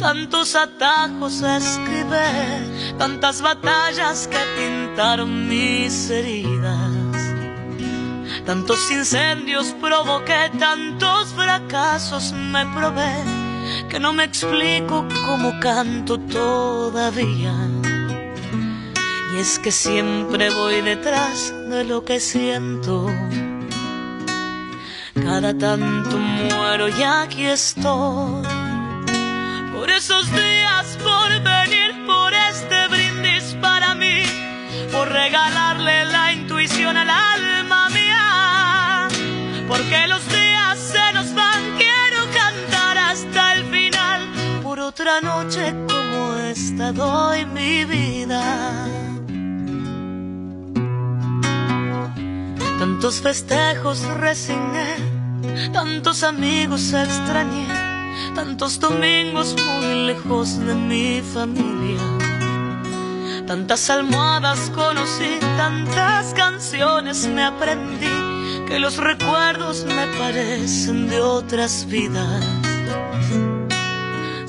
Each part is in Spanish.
tantos atajos escribí, tantas batallas que pintaron mis heridas. Tantos incendios provoqué, tantos fracasos me probé, que no me explico cómo canto todavía. Y es que siempre voy detrás de lo que siento. Cada tanto muero y aquí estoy. Doy mi vida. Tantos festejos resigné, tantos amigos extrañé, tantos domingos muy lejos de mi familia. Tantas almohadas conocí, tantas canciones me aprendí, que los recuerdos me parecen de otras vidas.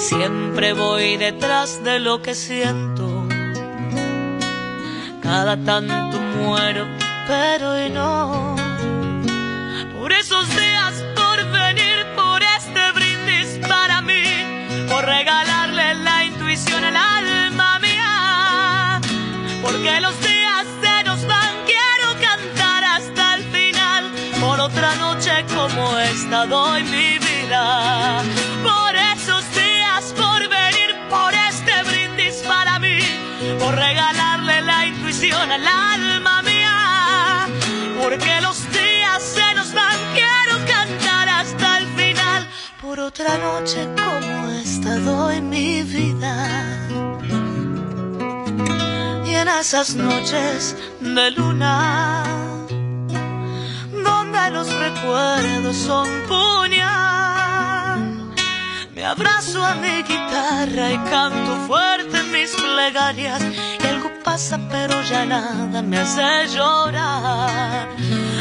Siempre voy detrás de lo que siento cada tanto muero, pero hoy no. Por esos días, por venir, por este brindis para mí, por regalarle la intuición al alma mía. Porque los días se nos van, quiero cantar hasta el final. Por otra noche como esta doy mi intuición al alma mía. Porque los días se nos van, quiero cantar hasta el final. Por otra noche como esta doy mi vida. Y en esas noches de luna, donde los recuerdos son puñal, me abrazo a mi guitarra y canto fuerte mis plegarias. Algo pasa, pero ya nada me hace llorar.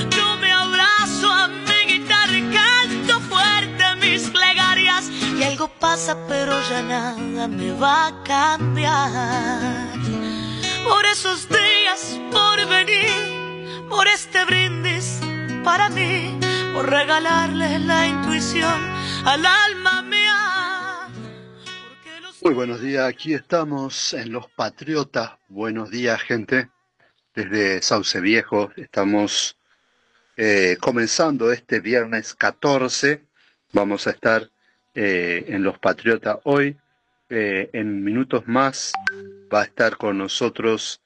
Yo me abrazo a mi guitarra y canto fuerte mis plegarias. Y algo pasa, pero ya nada me va a cambiar. Por esos días, por venir, por este brindis para mí, por regalarle la intuición al alma mía. Muy buenos días, aquí estamos en Los Patriotas. Buenos días, gente. Desde Sauce Viejo estamos eh, comenzando este viernes 14. Vamos a estar eh, en Los Patriotas hoy. Eh, en minutos más va a estar con nosotros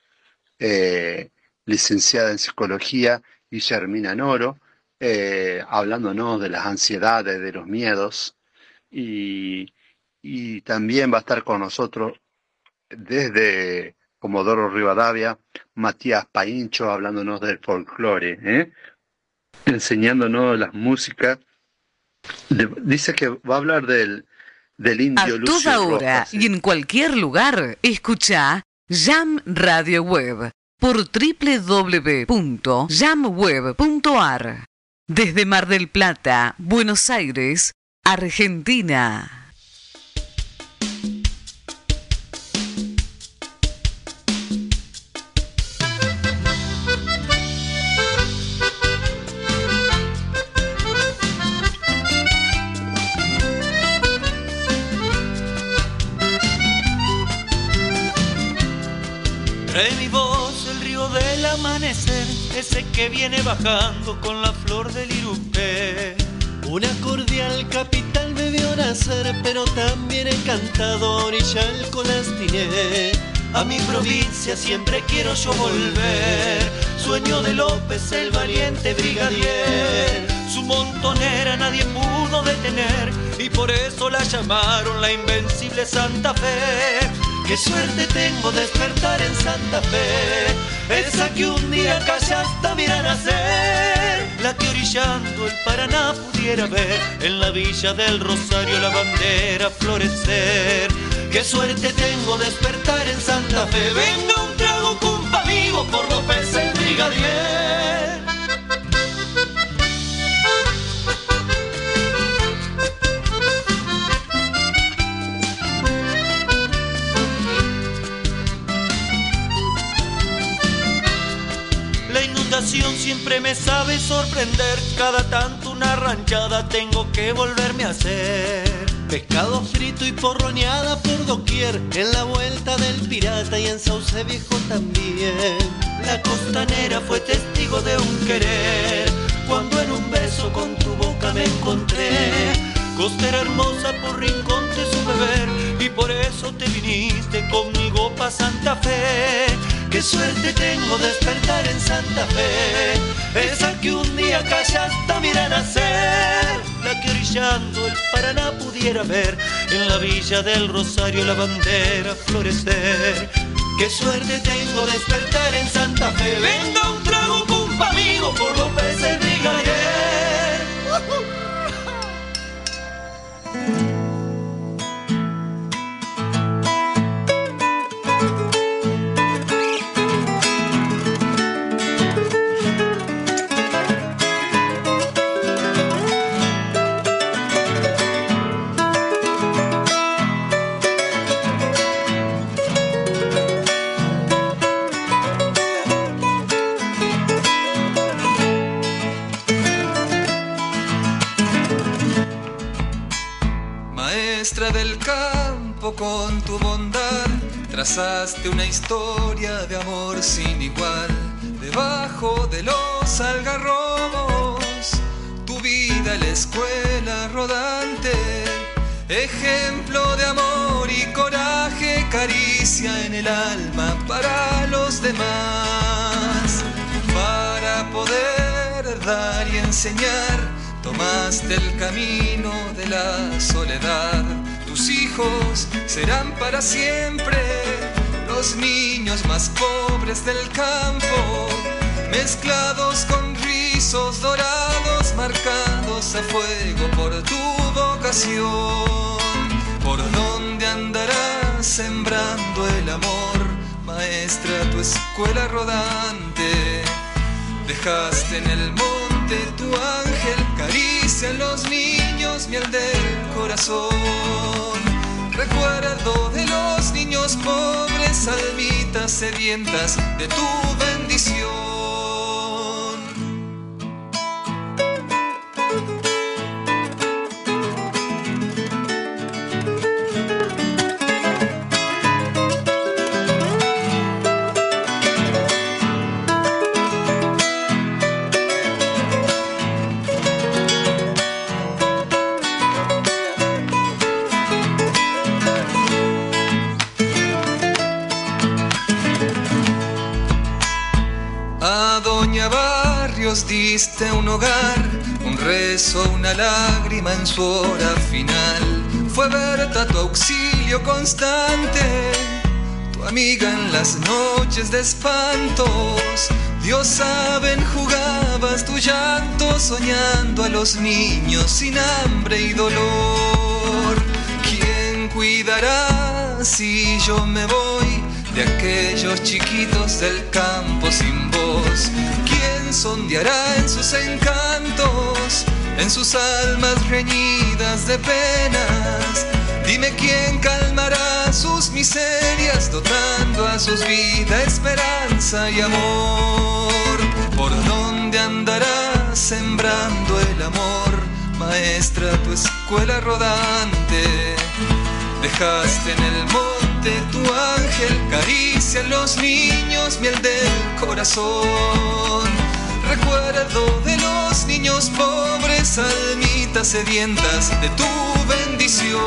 eh, licenciada en psicología Guillermina Noro, eh, hablándonos de las ansiedades, de los miedos. Y, y también va a estar con nosotros desde Comodoro Rivadavia, Matías Paincho, hablándonos del folclore, ¿eh? enseñándonos las músicas. De- dice que va a hablar del, del indio A Lucio toda hora Rojas. y en cualquier lugar, escucha Jam Radio Web por www.jamweb.ar. Desde Mar del Plata, Buenos Aires, Argentina. Ese que viene bajando con la flor del irupé. Una cordial capital me vio nacer, pero también he cantado a orilla el colastiné. A mi provincia siempre quiero yo volver. Sueño de López, el valiente brigadier. Su montonera nadie pudo detener y por eso la llamaron la invencible Santa Fe. Qué suerte tengo despertar en Santa Fe, esa que un día callaste mira nacer, la que orillando el Paraná pudiera ver en la villa del Rosario la bandera florecer. Qué suerte tengo despertar en Santa Fe, venga un trago cumpa amigo por López el brigadier. Sabe sorprender, cada tanto una ranchada tengo que volverme a hacer. Pescado frito y porroneada por doquier, en la vuelta del pirata y en Sauce Viejo también. La costanera fue testigo de un querer, cuando en un beso con tu boca me encontré. Costera hermosa por rincón te supe ver, y por eso te viniste conmigo pa' Santa Fe. Qué suerte tengo despertar en Santa Fe, esa que un día callaste mira nacer, la que orillando el Paraná pudiera ver, en la villa del Rosario la bandera florecer. Qué suerte tengo despertar en Santa Fe, venga un trago cumpa amigo por López el con tu bondad, trazaste una historia de amor sin igual. Debajo de los algarrobos, tu vida la escuela rodante, ejemplo de amor y coraje, caricia en el alma para los demás. Para poder dar y enseñar, tomaste el camino de la soledad. Serán para siempre los niños más pobres del campo, mezclados con rizos dorados, marcados a fuego por tu vocación. ¿Por dónde andarás sembrando el amor, maestra, tu escuela rodante? Dejaste en el monte tu ángel, caricia en los niños, miel del corazón. Recuerdo de los niños pobres, almitas sedientas de tu bendición. Diste un hogar, un rezo, una lágrima en su hora final. Fue Berta tu auxilio constante, tu amiga en las noches de espantos. Dios saben, jugabas tu llanto soñando a los niños sin hambre y dolor. ¿Quién cuidará si yo me voy de aquellos chiquitos del campo sin voz? ¿Quién sondeará en sus encantos, en sus almas reñidas de penas? Dime quién calmará sus miserias, dotando a sus vidas esperanza y amor. ¿Por dónde andará sembrando el amor, maestra, tu escuela rodante? Dejaste en el monte tu ángel, caricia a los niños, miel del corazón. Recuerdo de los niños pobres, almitas sedientas de tu bendición.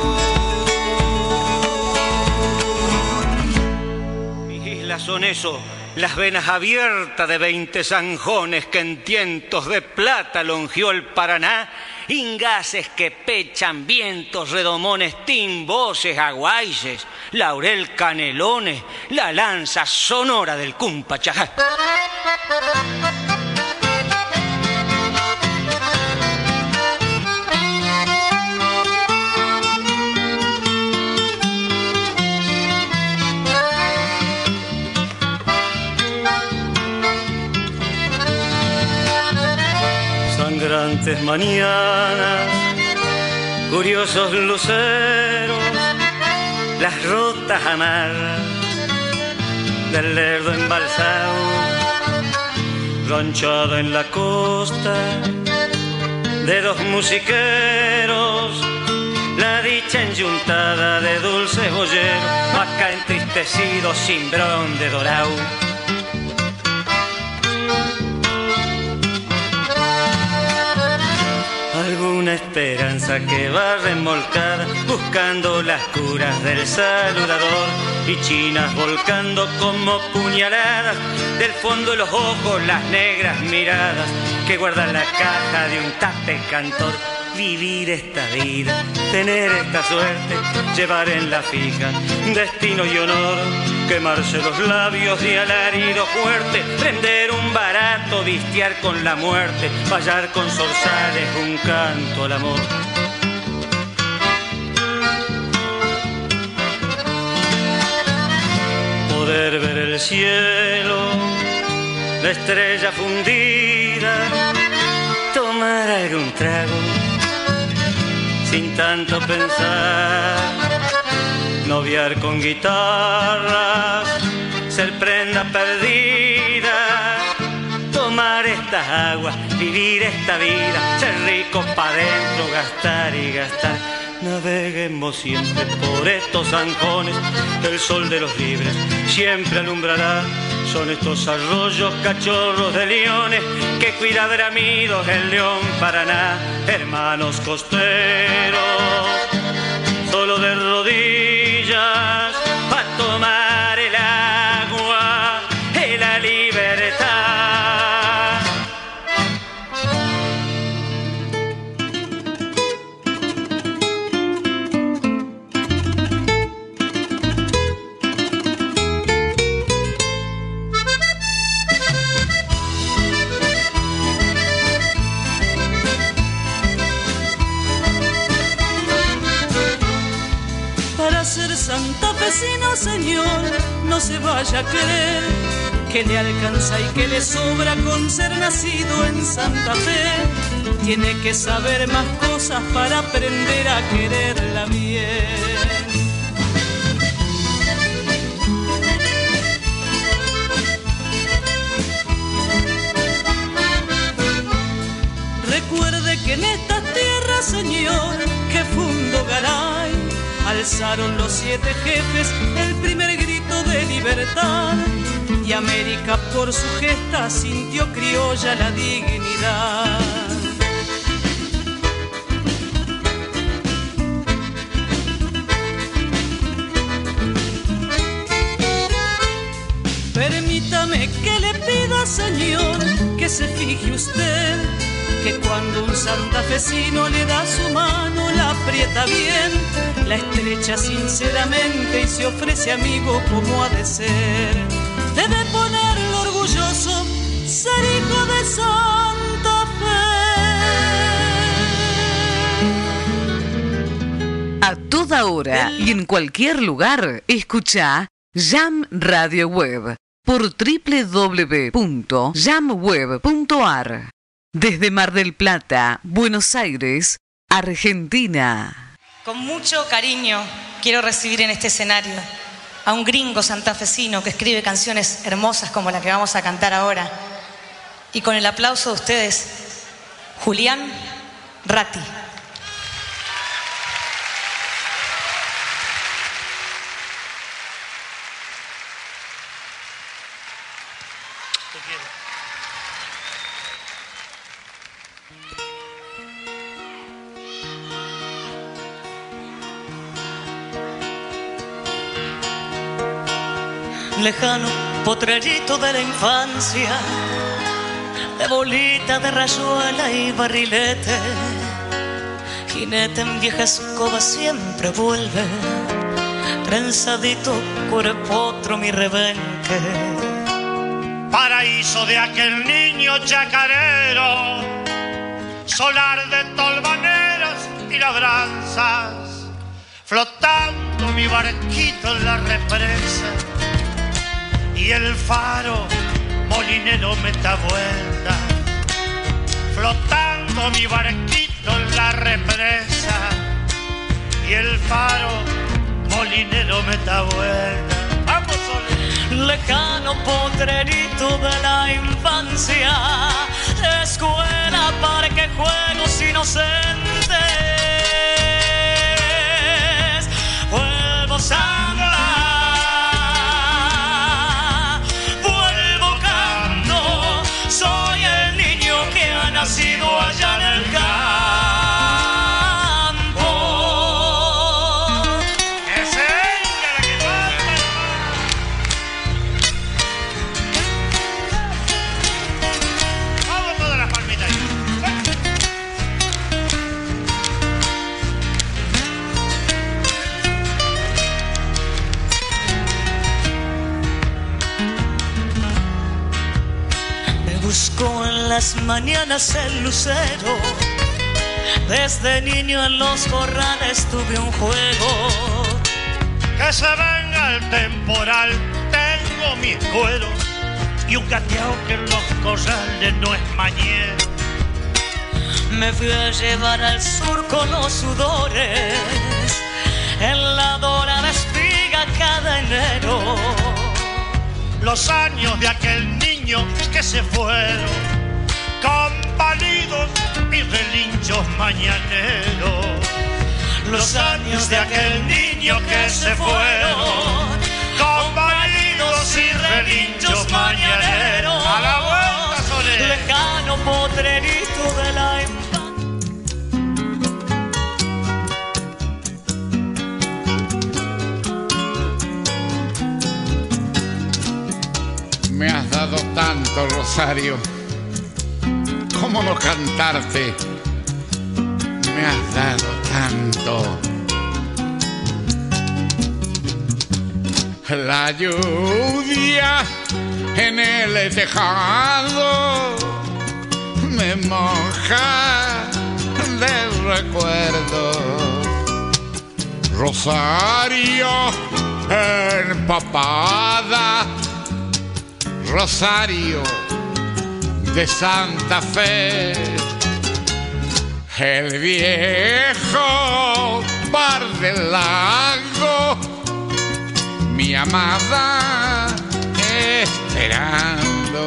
Mis islas son eso, las venas abiertas de veinte zanjones que en tientos de plata longió el Paraná ingases que pechan vientos, redomones, timboces, aguayes, laurel canelones, la lanza sonora del cumpachajá. Sangrantes mañanas, curiosos luceros, las rotas amarras del lerdo embalsado, ranchada en la costa de dos musiqueros, la dicha enyuntada de dulces boyeros, acá entristecido cimbrón de dorado. Alguna esperanza que va remolcada buscando las curas del saludador y chinas volcando como puñaladas del fondo de los ojos las negras miradas que guardan la caja de un tape cantor. Vivir esta vida, tener esta suerte, llevar en la fija destino y honor, quemarse los labios y alarido fuerte, prender un barato, vistiar con la muerte, fallar con zorzales un canto al amor. Poder ver el cielo, la estrella fundida, tomar algún trago sin tanto pensar, noviar con guitarras, ser prenda perdida, tomar estas aguas, vivir esta vida, ser rico para dentro, gastar y gastar. Naveguemos siempre por estos zanjones, el sol de los libres siempre alumbrará. Son estos arroyos cachorros de leones que cuida Dramidos el león Paraná, hermanos costeros, solo de rodillas vaya a que le alcanza y que le sobra con ser nacido en Santa Fe. Tiene que saber más cosas para aprender a quererla bien. Recuerde que en estas tierras, señor, que fundo Garay, alzaron los siete jefes el primer libertad. Y América por su gesta sintió criolla la dignidad. Permítame que le pida, señor, que se fije usted que cuando un santafesino le da su mano la aprieta bien, la estrecha sinceramente y se ofrece amigo como ha de ser. Debe ponerlo orgulloso ser hijo de Santa Fe. A toda hora y en cualquier lugar, escucha Jam Radio Web por www.jamweb.ar. Desde Mar del Plata, Buenos Aires, Argentina. Con mucho cariño quiero recibir en este escenario a un gringo santafesino que escribe canciones hermosas como la que vamos a cantar ahora. Y con el aplauso de ustedes, Julián Ratti. Lejano potrerito de la infancia, de bolita de rayuela y barrilete, jinete en vieja escoba siempre vuelve, trenzadito otro mi rebenque. Paraíso de aquel niño chacarero, solar de tolvaneras y labranzas, flotando mi barquito en la represa y el faro molinero me da vuelta, flotando mi barquito en la represa y el faro molinero me da vuelta. Vamos, Lejano potrerito de la infancia, escuela, parque, juegos inocentes. Vuelvo a las mañanas el lucero. Desde niño en los corrales tuve un juego. Que se venga el temporal, tengo mi cuero y un gateado que en los corrales no es mañana. Me fui a llevar al sur con los sudores, en la dorada espiga cada enero. Los años de aquel niño que se fueron compalidos y relinchos mañaneros. Los años de aquel niño que se fueron, compalidos y relinchos mañaneros. A la vuelta, Soler. Lejano potrerito de la Me has dado tanto, Rosario ¿Cómo no cantarte? Me has dado tanto. La lluvia en el tejado me moja de recuerdo. Rosario empapada, Rosario de Santa Fe. El viejo bar del lago, mi amada esperando.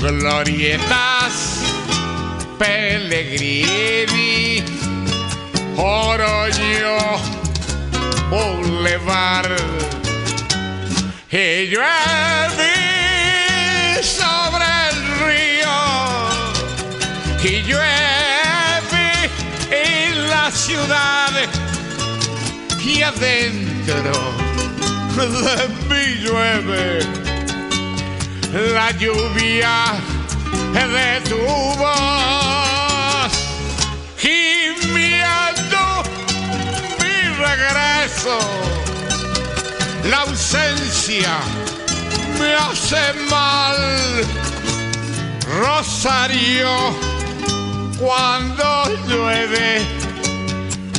Glorietas, Pellegrini, Oroño, Boulevard. Y llueve en la ciudad y adentro de mí llueve. La lluvia de tu voz gimiendo mi regreso. La ausencia me hace mal. Rosario cuando llueve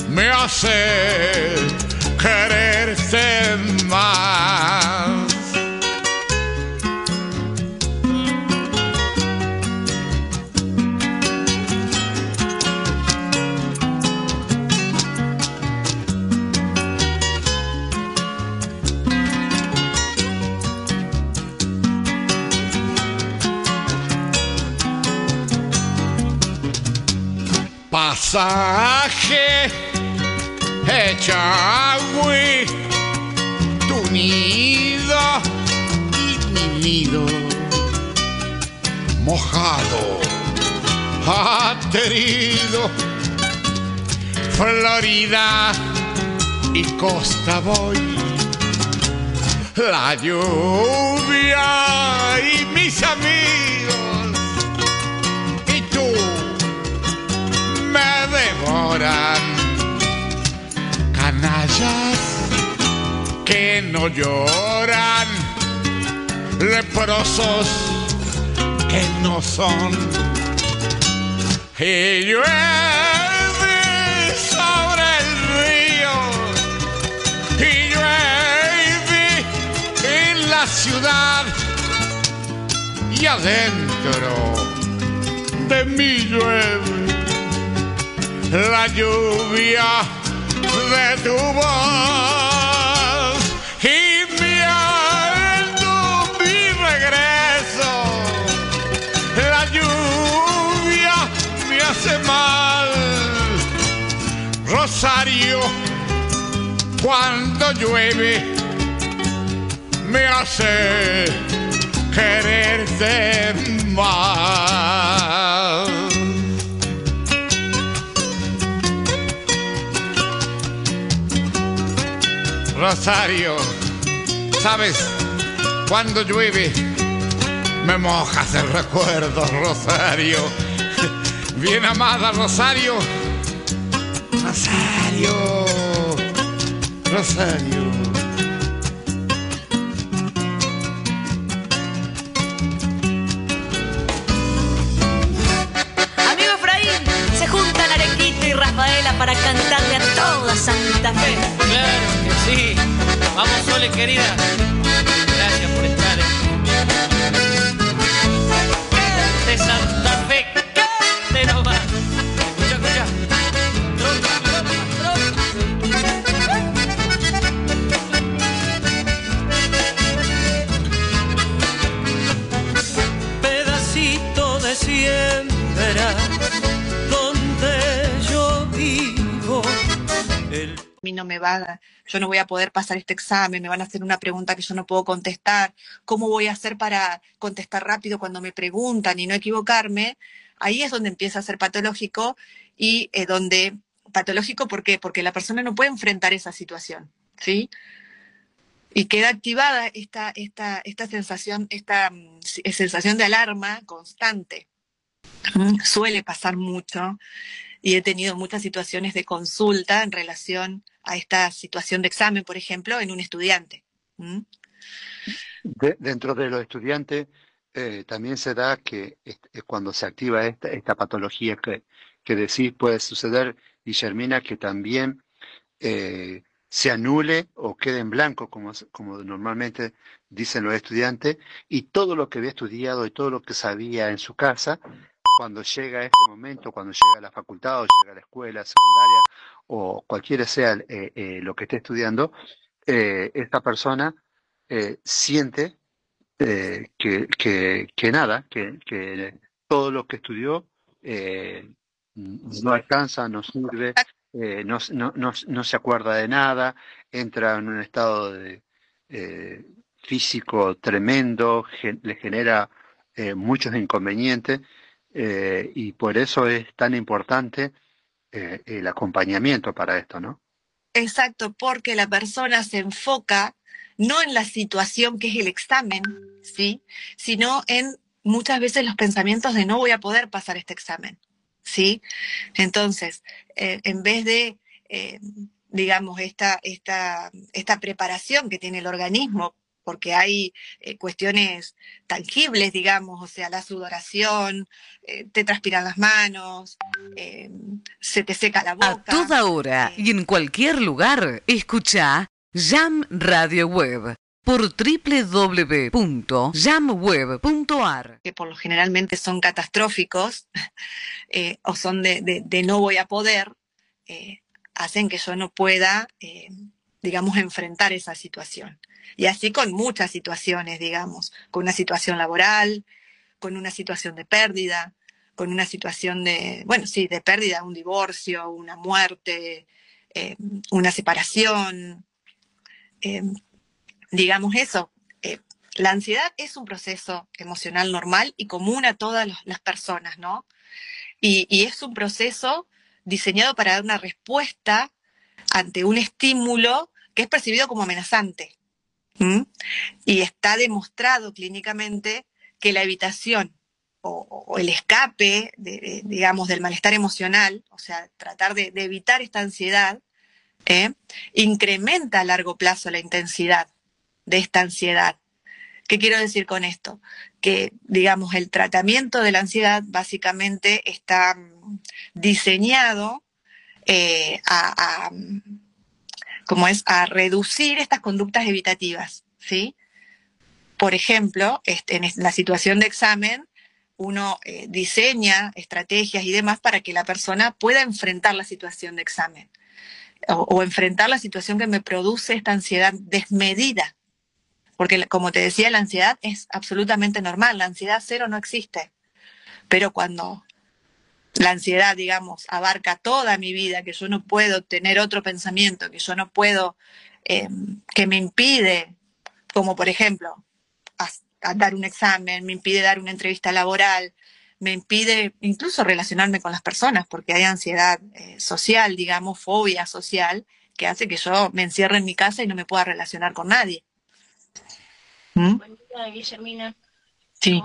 me hace quererte más. Pasaje Echagüe, tu nido y mi nido. Mojado, aterido, Florida y Costa voy, la lluvia y mis amigos canallas que no lloran, leprosos que no son. Y llueve sobre el río, y llueve en la ciudad, y adentro de mí llueve la lluvia de tu voz y mi alto mi regreso. La lluvia me hace mal, Rosario, cuando llueve me hace quererte más. Rosario, ¿sabes? Cuando llueve me mojas el recuerdo, Rosario. Bien amada, Rosario. Rosario. Rosario. Amigo Efraín, se juntan Arequito y Rafaela para cantarle a toda Santa Fe. Claro que sí. Vamos, Sole, querida. Gracias por estar. De Santa Fe, cante nomás. Escucha, escucha. pedacito de siembra donde yo vivo. El a no me va, a- yo no voy a poder pasar este examen, me van a hacer una pregunta que yo no puedo contestar, ¿cómo voy a hacer para contestar rápido cuando me preguntan y no equivocarme? Ahí es donde empieza a ser patológico y eh, donde, patológico, ¿por qué? Porque la persona no puede enfrentar esa situación, ¿sí? Y queda activada esta, esta, esta sensación, esta mm, sensación de alarma constante. Suele pasar mucho y he tenido muchas situaciones de consulta en relación a esta situación de examen, por ejemplo, en un estudiante. De- dentro de los estudiantes eh, también se da que eh, cuando se activa esta, esta patología que, decís puede suceder, Guillermina, que también eh, se anule o quede en blanco, como normalmente dicen los estudiantes, y todo lo que había estudiado y todo lo que sabía en su casa, cuando llega ese momento, cuando llega a la facultad o llega a la escuela secundaria o cualquiera sea eh, eh, lo que esté estudiando, eh, esta persona eh, siente eh, que, nada, que, que todo lo que estudió no alcanza, no sirve, no, se acuerda de nada, entra en un estado de, físico tremendo, le genera muchos inconvenientes eh, y por eso es tan importante eh, el acompañamiento para esto, ¿no? Exacto, porque la persona se enfoca no en la situación que es el examen, ¿sí? Sino en muchas veces los pensamientos de no voy a poder pasar este examen, ¿sí? Entonces, eh, en vez de, digamos, esta, esta, esta preparación que tiene el organismo porque hay eh, cuestiones tangibles, digamos, o sea, la sudoración, eh, te transpiran las manos, eh, se te seca la boca. A toda hora y en cualquier lugar, escucha Jam Radio Web por www.jamweb.ar. Que por lo generalmente son catastróficos o son de, de, de, no voy a poder, hacen que yo no pueda, digamos, enfrentar esa situación. Y así con muchas situaciones, digamos, con una situación laboral, con una situación de pérdida, con una situación de, bueno, sí, de pérdida, un divorcio, una muerte, eh, una separación, eh, digamos eso. Eh, la ansiedad es un proceso emocional normal y común a todas las personas, ¿no? Y es un proceso diseñado para dar una respuesta ante un estímulo que es percibido como amenazante. Y está demostrado clínicamente que la evitación o, el escape, digamos, del malestar emocional, o sea, tratar de, evitar esta ansiedad, ¿eh? incrementa a largo plazo la intensidad de esta ansiedad. ¿Qué quiero decir con esto? Que, digamos, el tratamiento de la ansiedad básicamente está mm, diseñado eh, a como es a reducir estas conductas evitativas, ¿sí? Por ejemplo, este, en la situación de examen, uno eh, diseña estrategias y demás para que la persona pueda enfrentar la situación de examen o, o, enfrentar la situación que me produce esta ansiedad desmedida. Porque, como te decía, la ansiedad es absolutamente normal, la ansiedad cero no existe. Pero cuando la ansiedad, digamos, abarca toda mi vida, que yo no puedo tener otro pensamiento, que yo no puedo, eh, que me impide, como por ejemplo, a, a dar un examen, me impide dar una entrevista laboral, me impide incluso relacionarme con las personas, porque hay ansiedad eh, social, digamos, fobia social, que hace que yo me encierre en mi casa y no me pueda relacionar con nadie. ¿Mm? Buen día, Guillermina. Sí.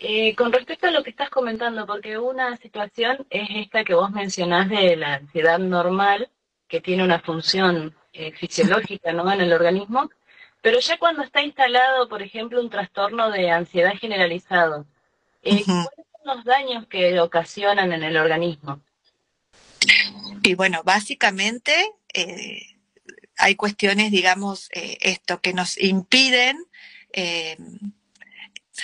Eh, con respecto a lo que estás comentando, porque una situación es esta que vos mencionás de la ansiedad normal, que tiene una función eh, fisiológica ¿no? en el organismo, pero ya cuando está instalado, por ejemplo, un trastorno de ansiedad generalizado, eh, uh -huh. ¿cuáles son los daños que ocasionan en el organismo? Y bueno, básicamente hay cuestiones, digamos, esto, que nos impiden eh,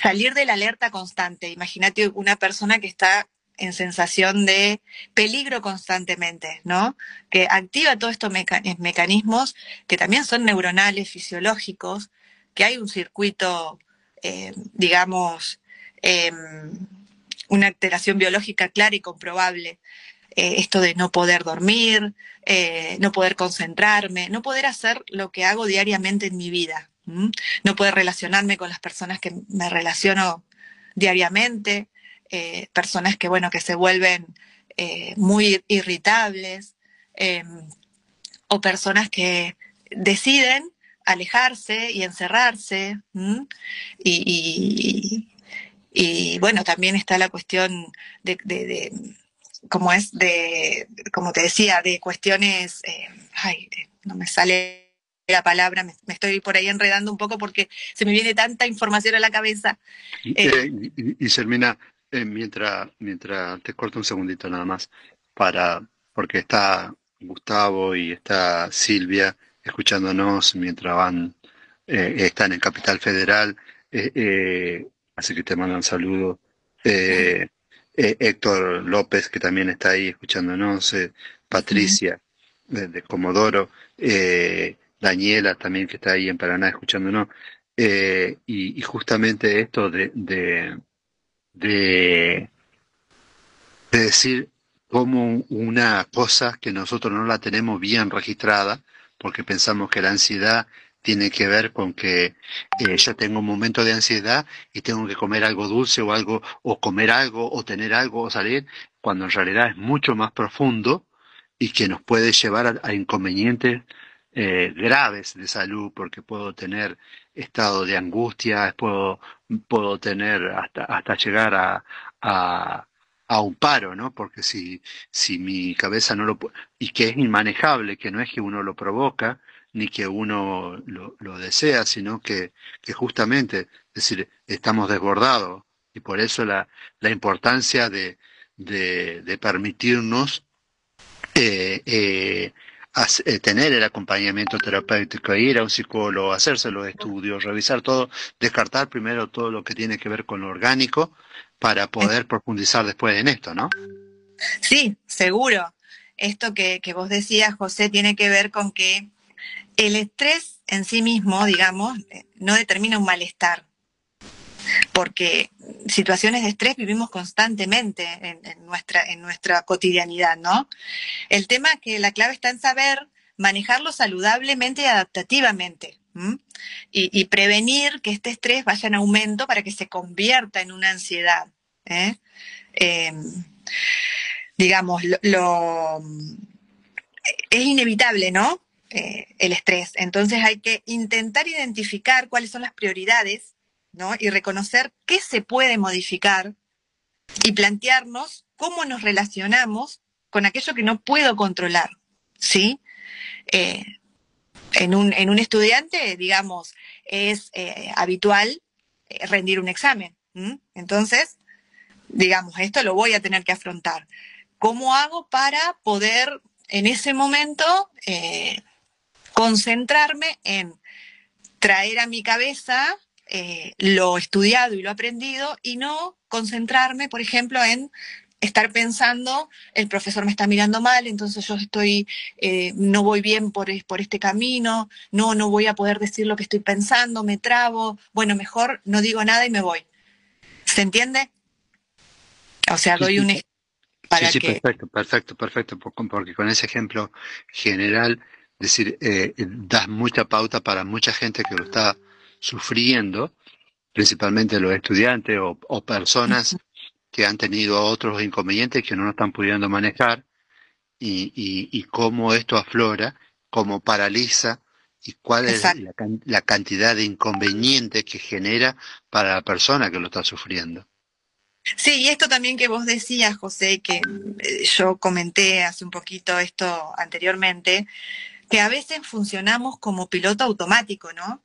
salir de la alerta constante. Imagínate una persona que está en sensación de peligro constantemente, ¿no? Que activa todos estos meca mecanismos que también son neuronales, fisiológicos, que hay un circuito, eh, digamos, eh, una alteración biológica clara y comprobable. Eh, esto de no poder dormir, eh, no poder concentrarme, no poder hacer lo que hago diariamente en mi vida, ¿Mm? no poder relacionarme con las personas que me relaciono diariamente, eh, personas que, bueno, que se vuelven eh, muy irritables, eh, o personas que deciden alejarse y encerrarse. Y, y, y, bueno, también está la cuestión de, de, de como es de, como te decía, de cuestiones, eh, ay, no me sale la palabra, me, me, estoy por ahí enredando un poco porque se me viene tanta información a la cabeza. Eh, y, y, Selmina, eh, mientras, mientras te corto un segundito nada más, para, porque está Gustavo y está Silvia escuchándonos mientras van, eh, están en Capital Federal, así que te mandan saludos. Eh, Héctor López, que también está ahí escuchándonos, Patricia, de, de Comodoro, eh, Daniela también que está ahí en Paraná escuchándonos, eh, y, justamente esto de, de, de, de decir como una cosa que nosotros no la tenemos bien registrada, porque pensamos que la ansiedad tiene que ver con que eh, yo tengo un momento de ansiedad y tengo que comer algo dulce o algo, o comer algo, o tener algo, o salir, cuando en realidad es mucho más profundo y que nos puede llevar a, a inconvenientes eh, graves de salud, porque puedo tener estado de angustia, puedo, puedo tener hasta, hasta llegar a, a, un paro, ¿no? Porque si, si mi cabeza no lo y que es inmanejable, que no es que uno lo provoca, ni que uno lo, lo desea, sino que, que justamente, es decir, estamos desbordados y por eso la, la importancia de, de, de permitirnos eh, eh, eh, tener el acompañamiento terapéutico, ir a un psicólogo, hacerse los estudios, revisar todo, descartar primero todo lo que tiene que ver con lo orgánico para poder profundizar después en esto, ¿no? Sí, seguro. Esto que, que vos decías, José, tiene que ver con que el estrés en sí mismo, digamos, eh, no determina un malestar. Porque situaciones de estrés vivimos constantemente en, nuestra, en nuestra cotidianidad, ¿no? El tema es que la clave está en saber manejarlo saludablemente y adaptativamente. Y, prevenir que este estrés vaya en aumento para que se convierta en una ansiedad. ¿eh? Em, digamos, lo, lo- es inevitable, ¿no? Eh, el estrés. Entonces hay que intentar identificar cuáles son las prioridades, Y reconocer qué se puede modificar y plantearnos cómo nos relacionamos con aquello que no puedo controlar, ¿sí? Eh, en, un, en un estudiante, digamos, es eh, habitual eh, rendir un examen. Entonces, digamos, esto lo voy a tener que afrontar. ¿Cómo hago para poder en ese momento concentrarme en traer a mi cabeza eh, lo estudiado y lo aprendido y no concentrarme, por ejemplo, en estar pensando, el profesor me está mirando mal, entonces yo estoy, eh, no voy bien por, por este camino, no, no voy a poder decir lo que estoy pensando, me trabo, bueno, mejor no digo nada y me voy. ¿Se entiende? O sea, doy un ejemplo para sí, sí, que... perfecto, perfecto, perfecto, por- porque con ese ejemplo general, es decir, eh, das mucha pauta para mucha gente que lo está sufriendo, principalmente los estudiantes o, o personas que han tenido otros inconvenientes que no lo están pudiendo manejar y, y, y cómo esto aflora, cómo paraliza y cuál es la, la cantidad de inconvenientes que genera para la persona que lo está sufriendo. Sí, y esto también que vos decías, José, que eh, yo comenté hace un poquito esto anteriormente, que a veces funcionamos como piloto automático, ¿no?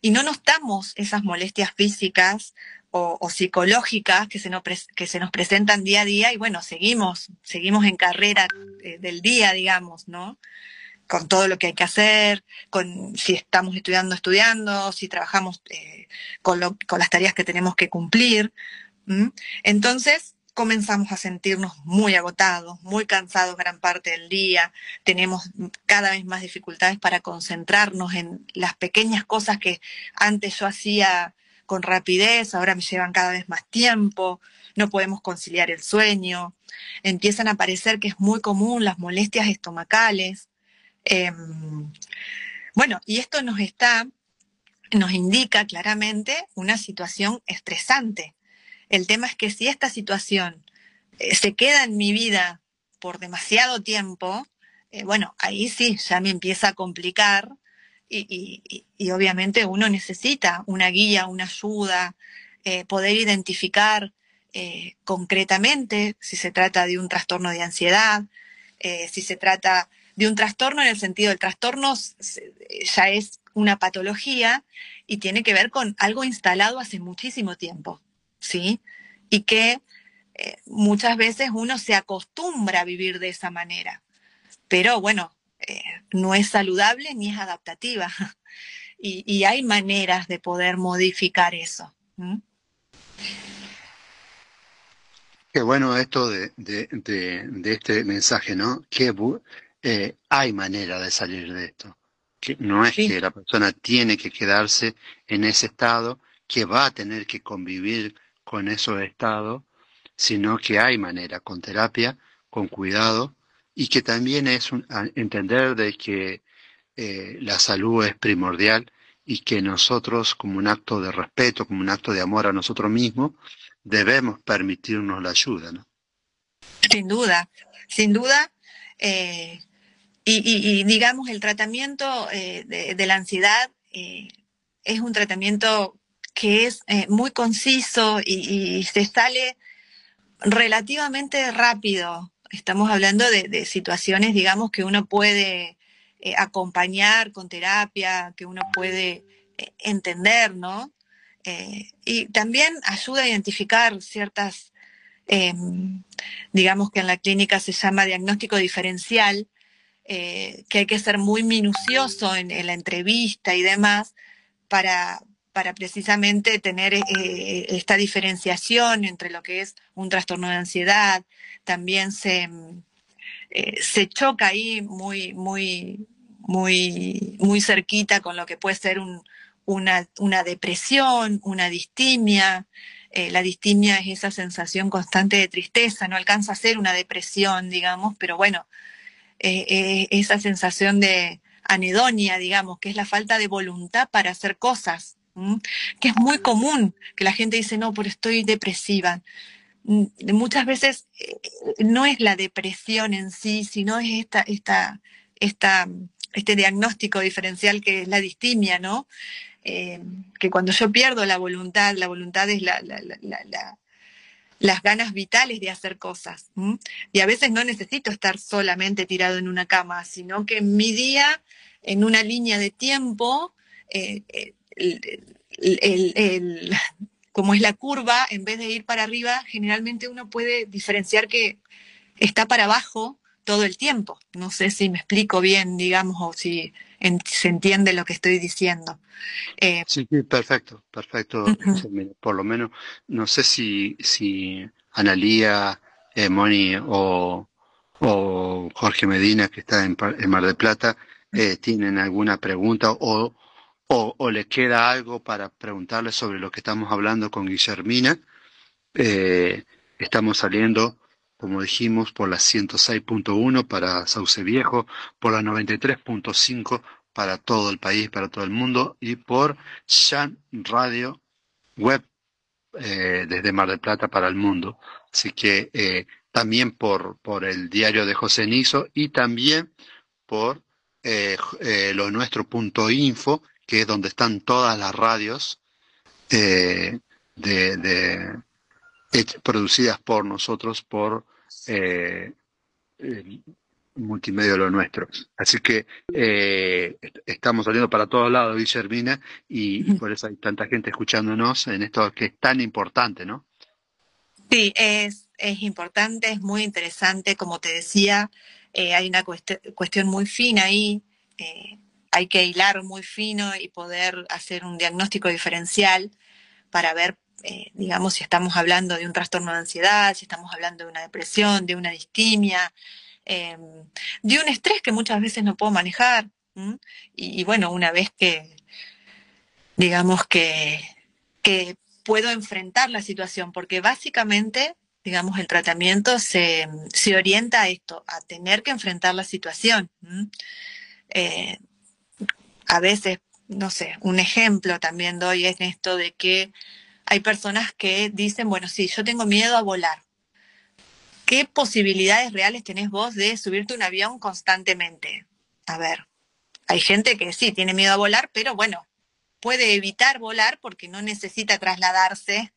Y no nos damos esas molestias físicas o, psicológicas que se, nos que se nos presentan día a día y bueno, seguimos, seguimos en carrera eh, del día, digamos, ¿no? Con todo lo que hay que hacer, con si estamos estudiando, estudiando, si trabajamos eh, con, lo- con las tareas que tenemos que cumplir. Entonces comenzamos a sentirnos muy agotados, muy cansados gran parte del día, tenemos cada vez más dificultades para concentrarnos en las pequeñas cosas que antes yo hacía con rapidez, ahora me llevan cada vez más tiempo, no podemos conciliar el sueño, empiezan a aparecer que es muy común las molestias estomacales. Em, bueno, y esto nos está, nos indica claramente una situación estresante. El tema es que si esta situación eh, se queda en mi vida por demasiado tiempo, eh, bueno, ahí sí, ya me empieza a complicar y, obviamente uno necesita una guía, una ayuda, eh, poder identificar concretamente si se trata de un trastorno de ansiedad, si se trata de un trastorno en el sentido del trastorno ya es una patología y tiene que ver con algo instalado hace muchísimo tiempo, ¿sí? Y que eh, muchas veces uno se acostumbra a vivir de esa manera, pero bueno, eh, no es saludable ni es adaptativa y, y hay maneras de poder modificar eso. Qué bueno esto de, de, de, de este mensaje, ¿no? Que eh, hay manera de salir de esto. Que no es que la persona tiene que quedarse en ese estado, que va a tener que convivir con esos estados, sino que hay manera, con terapia, con cuidado, y que también es un- entender de que eh, la salud es primordial y que nosotros, como un acto de respeto, como un acto de amor a nosotros mismos, debemos permitirnos la ayuda, ¿no? Sin duda, sin duda. eh, y, y- y, digamos, el tratamiento eh, de, la ansiedad es un tratamiento que es eh, muy conciso y, se sale relativamente rápido. Estamos hablando de, situaciones, digamos, que uno puede eh, acompañar con terapia, que uno puede eh, entender, ¿no? Y también ayuda a identificar ciertas, digamos que en la clínica se llama diagnóstico diferencial, que hay que ser muy minucioso en la entrevista y demás para, para precisamente tener eh, esta diferenciación entre lo que es un trastorno de ansiedad. También se, eh, se choca ahí muy, muy, muy, muy cerquita con lo que puede ser un, una, una, depresión, una distimia. Eh, la distimia es esa sensación constante de tristeza, no alcanza a ser una depresión, digamos, pero bueno, esa sensación de anedonia, digamos, que es la falta de voluntad para hacer cosas, que es muy común que la gente dice, no, pero estoy depresiva. Mm, muchas veces eh, no es la depresión en sí, sino es esta, esta, esta, este diagnóstico diferencial que es la distimia, ¿no? Eh, que cuando yo pierdo la voluntad, la voluntad es la, las ganas vitales de hacer cosas. Y a veces no necesito estar solamente tirado en una cama, sino que mi día, en una línea de tiempo, eh, el, como es la curva, en vez de ir para arriba, generalmente uno puede diferenciar que está para abajo todo el tiempo. No sé si me explico bien, digamos, o si se entiende lo que estoy diciendo. Eh, sí, perfecto, perfecto. Por lo menos, no sé si, si Analía, eh, Moni o, o, Jorge Medina, que está en, Mar del Plata, eh, tienen alguna pregunta o o, le queda algo para preguntarle sobre lo que estamos hablando con Guillermina. Eh, estamos saliendo, como dijimos, por la 106.1 para Sauce Viejo, por la 93.5 para todo el país, para todo el mundo, y por Shan Radio Web eh, desde Mar del Plata para el mundo. Así que eh, también por, por el diario de José Niso y también por lo nuestro punto info que es donde están todas las radios eh, de, producidas por nosotros por eh, multimedia lo nuestro. Así que eh, estamos saliendo para todos lados, Guillermina, y, y, por eso hay tanta gente escuchándonos en esto que es tan importante, ¿no? Sí, es, es importante, es muy interesante, como te decía, hay una cuestión muy fina ahí hay que hilar muy fino y poder hacer un diagnóstico diferencial para ver, eh, digamos, si estamos hablando de un trastorno de ansiedad, si estamos hablando de una depresión, de una distimia, em, de un estrés que muchas veces no puedo manejar. Y, bueno, una vez que, digamos, que, que puedo enfrentar la situación, porque básicamente digamos, el tratamiento se, se, orienta a esto, a tener que enfrentar la situación a veces, no sé, un ejemplo también doy es esto de que hay personas que dicen, bueno, sí, yo tengo miedo a volar. ¿Qué posibilidades reales tenés vos de subirte un avión constantemente? A ver, hay gente que sí, tiene miedo a volar, pero bueno, puede evitar volar porque no necesita trasladarse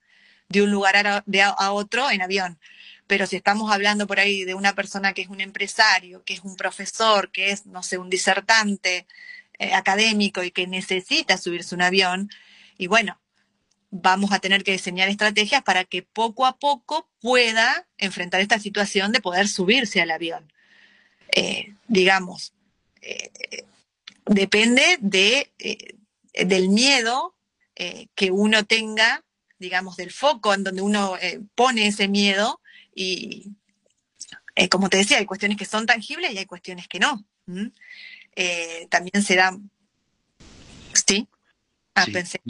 de un lugar a, a, otro en avión. Pero si estamos hablando por ahí de una persona que es un empresario, que es un profesor, que es, no sé, un disertante, eh, académico y que necesita subirse un avión, y bueno, vamos a tener que diseñar estrategias para que poco a poco pueda enfrentar esta situación de poder subirse al avión. Eh, digamos, eh, depende de, del miedo que uno tenga, digamos, del foco en donde uno pone ese miedo y, como te decía, hay cuestiones que son tangibles y hay cuestiones que no. Eh, también se da... ¿Sí? Ah, pensé.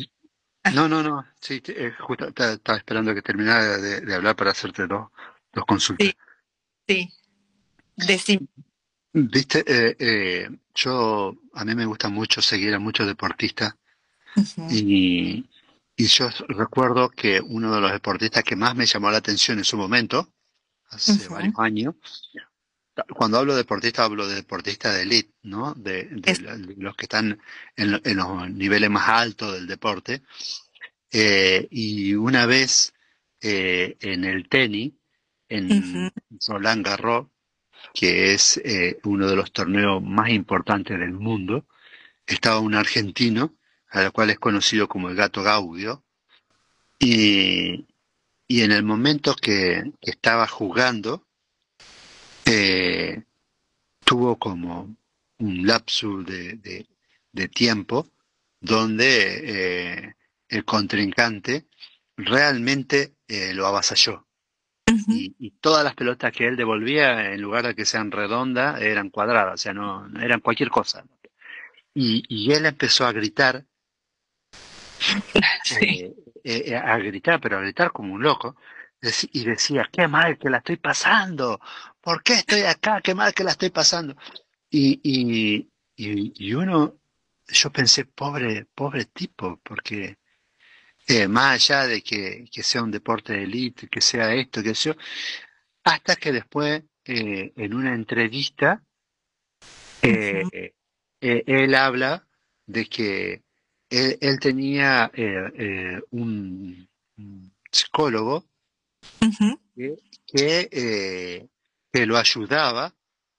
Ah. No, no, no, sí, eh, justo estaba esperando que terminara de, hablar para hacerte dos, dos consultas. Sí, sí. Viste, eh, yo, a mí me gusta mucho seguir a muchos deportistas y, y yo recuerdo que uno de los deportistas que más me llamó la atención en su momento, hace varios años, cuando hablo de deportista, hablo de deportista de elite, ¿no? De, los que están en, los niveles más altos del deporte. Eh, y una vez eh, en el tenis, en Roland Garros, que es eh, uno de los torneos más importantes del mundo, estaba un argentino, al cual es conocido como el gato Gaudio, y, y en el momento que estaba jugando, eh, tuvo como un lapsus de, de, de tiempo donde eh, el contrincante realmente eh, lo avasalló. y, y todas las pelotas que él devolvía, en lugar de que sean redondas, eran cuadradas, o sea, no, eran cualquier cosa. Y, y él empezó a gritar, eh, eh, a gritar, pero a gritar como un loco, y decía, qué mal que la estoy pasando, ¿por qué estoy acá? Qué mal que la estoy pasando. Y, y, y, y uno, yo pensé, pobre, pobre tipo, porque eh, más allá de que, que sea un deporte de élite, que sea esto, que sea, hasta que después, eh, en una entrevista, eh, eh, él habla de que él, él tenía eh, eh, que, eh, que lo ayudaba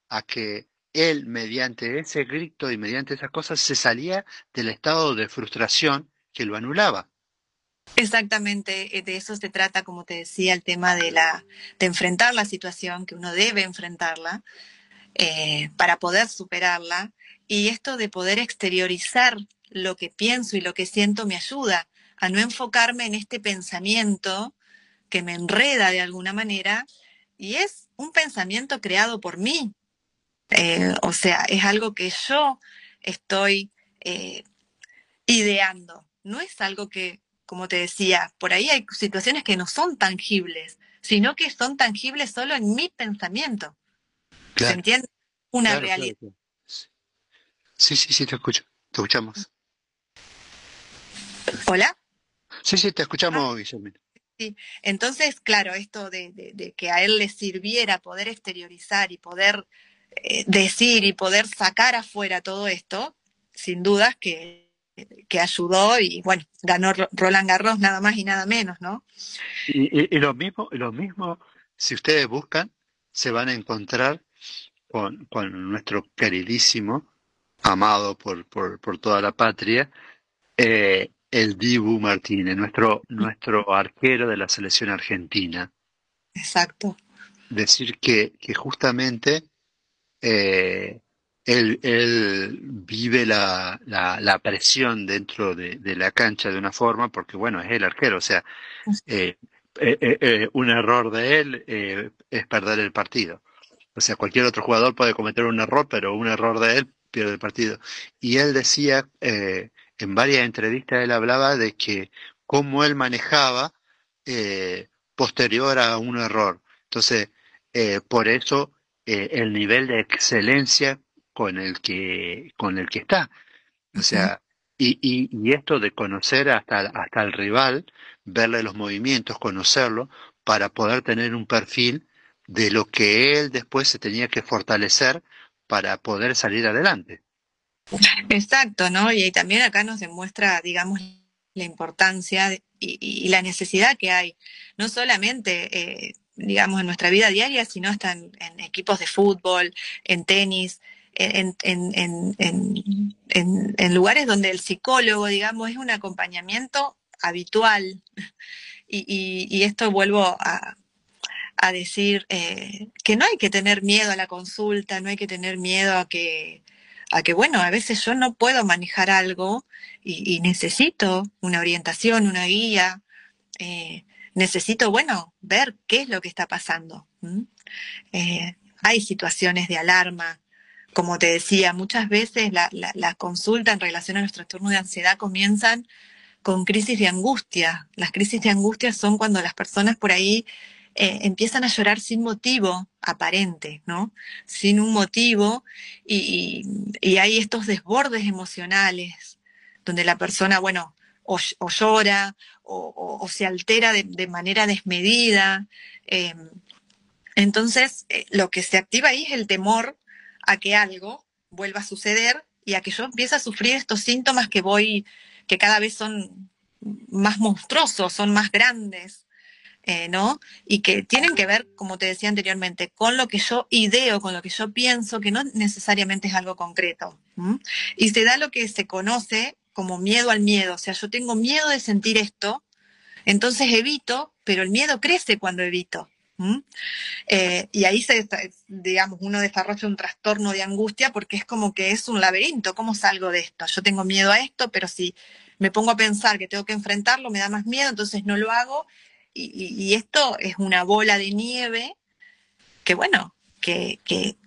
a que él, mediante ese grito y mediante esas cosas, se salía del estado de frustración que lo anulaba. Exactamente, eh, de eso se trata, como te decía, el tema de la de enfrentar la situación, que uno debe enfrentarla eh, para poder superarla, y esto de poder exteriorizar lo que pienso y lo que siento me ayuda a no enfocarme en este pensamiento que me enreda de alguna manera, y es un pensamiento creado por mí. Eh, o sea, es algo que yo estoy eh, ideando, no es algo que como te decía, por ahí hay situaciones que no son tangibles, sino que son tangibles solo en mi pensamiento. ¿Se entiende? Una Claro, realidad. claro, claro. Sí, sí, sí, te escucho. Te escuchamos. ¿Hola? Sí, sí, te Ah. escuchamos, Guillermina. Sí. Entonces, claro, esto de, que a él le sirviera poder exteriorizar y poder eh, decir y poder sacar afuera todo esto, sin dudas que, que ayudó y bueno, ganó Ro- Roland Garros nada más y nada menos, ¿no? Y, lo mismo, lo mismo, si ustedes buscan, se van a encontrar con, con nuestro queridísimo, amado por, por, por toda la patria, eh, el Dibu Martínez, nuestro, nuestro arquero de la selección argentina. Exacto. Decir que, que justamente eh, él, él vive la, la, la presión dentro de, de la cancha de una forma, porque bueno, es el arquero, o sea, eh, eh, un error de él es perder el partido. O sea, cualquier otro jugador puede cometer un error, pero un error de él pierde el partido. Y él decía, en varias entrevistas, él hablaba de que cómo él manejaba eh, posterior a un error. Entonces, eh, por eso eh, el nivel de excelencia con el que, con el que está. O sea, y, y, y esto de conocer hasta, hasta el rival, verle los movimientos, conocerlo, para poder tener un perfil de lo que él después se tenía que fortalecer para poder salir adelante. Exacto, ¿no? Y, también acá nos demuestra, digamos, la importancia y, la necesidad que hay, no solamente, eh, digamos, en nuestra vida diaria, sino hasta en, en equipos de fútbol, en tenis, en, lugares donde el psicólogo, digamos, es un acompañamiento habitual. Y, esto vuelvo a, a decir eh, que no hay que tener miedo a la consulta, no hay que tener miedo a que, a que bueno, a veces yo no puedo manejar algo y, necesito una orientación, una guía, eh, necesito, bueno, ver qué es lo que está pasando. Eh, hay situaciones de alarma. Como te decía, muchas veces la, la consulta en relación a los trastornos de ansiedad comienzan con crisis de angustia. Las crisis de angustia son cuando las personas por ahí eh, empiezan a llorar sin motivo aparente, ¿no? Sin un motivo y, hay estos desbordes emocionales donde la persona, bueno, o, ll- o llora o, se altera de, manera desmedida. eh, entonces, eh, lo que se activa ahí es el temor a que algo vuelva a suceder y a que yo empiece a sufrir estos síntomas que voy, que cada vez son más monstruosos, son más grandes. Eh, ¿no? Y que tienen que ver, como te decía anteriormente, con lo que yo ideo, con lo que yo pienso, que no necesariamente es algo concreto. Y se da lo que se conoce como miedo al miedo, o sea, yo tengo miedo de sentir esto, entonces evito, pero el miedo crece cuando evito. Eh, y ahí se, digamos, uno desarrolla un trastorno de angustia porque es como que es un laberinto. ¿Cómo salgo de esto? Yo tengo miedo a esto, pero si me pongo a pensar que tengo que enfrentarlo, me da más miedo, entonces no lo hago y, esto es una bola de nieve que, bueno, que,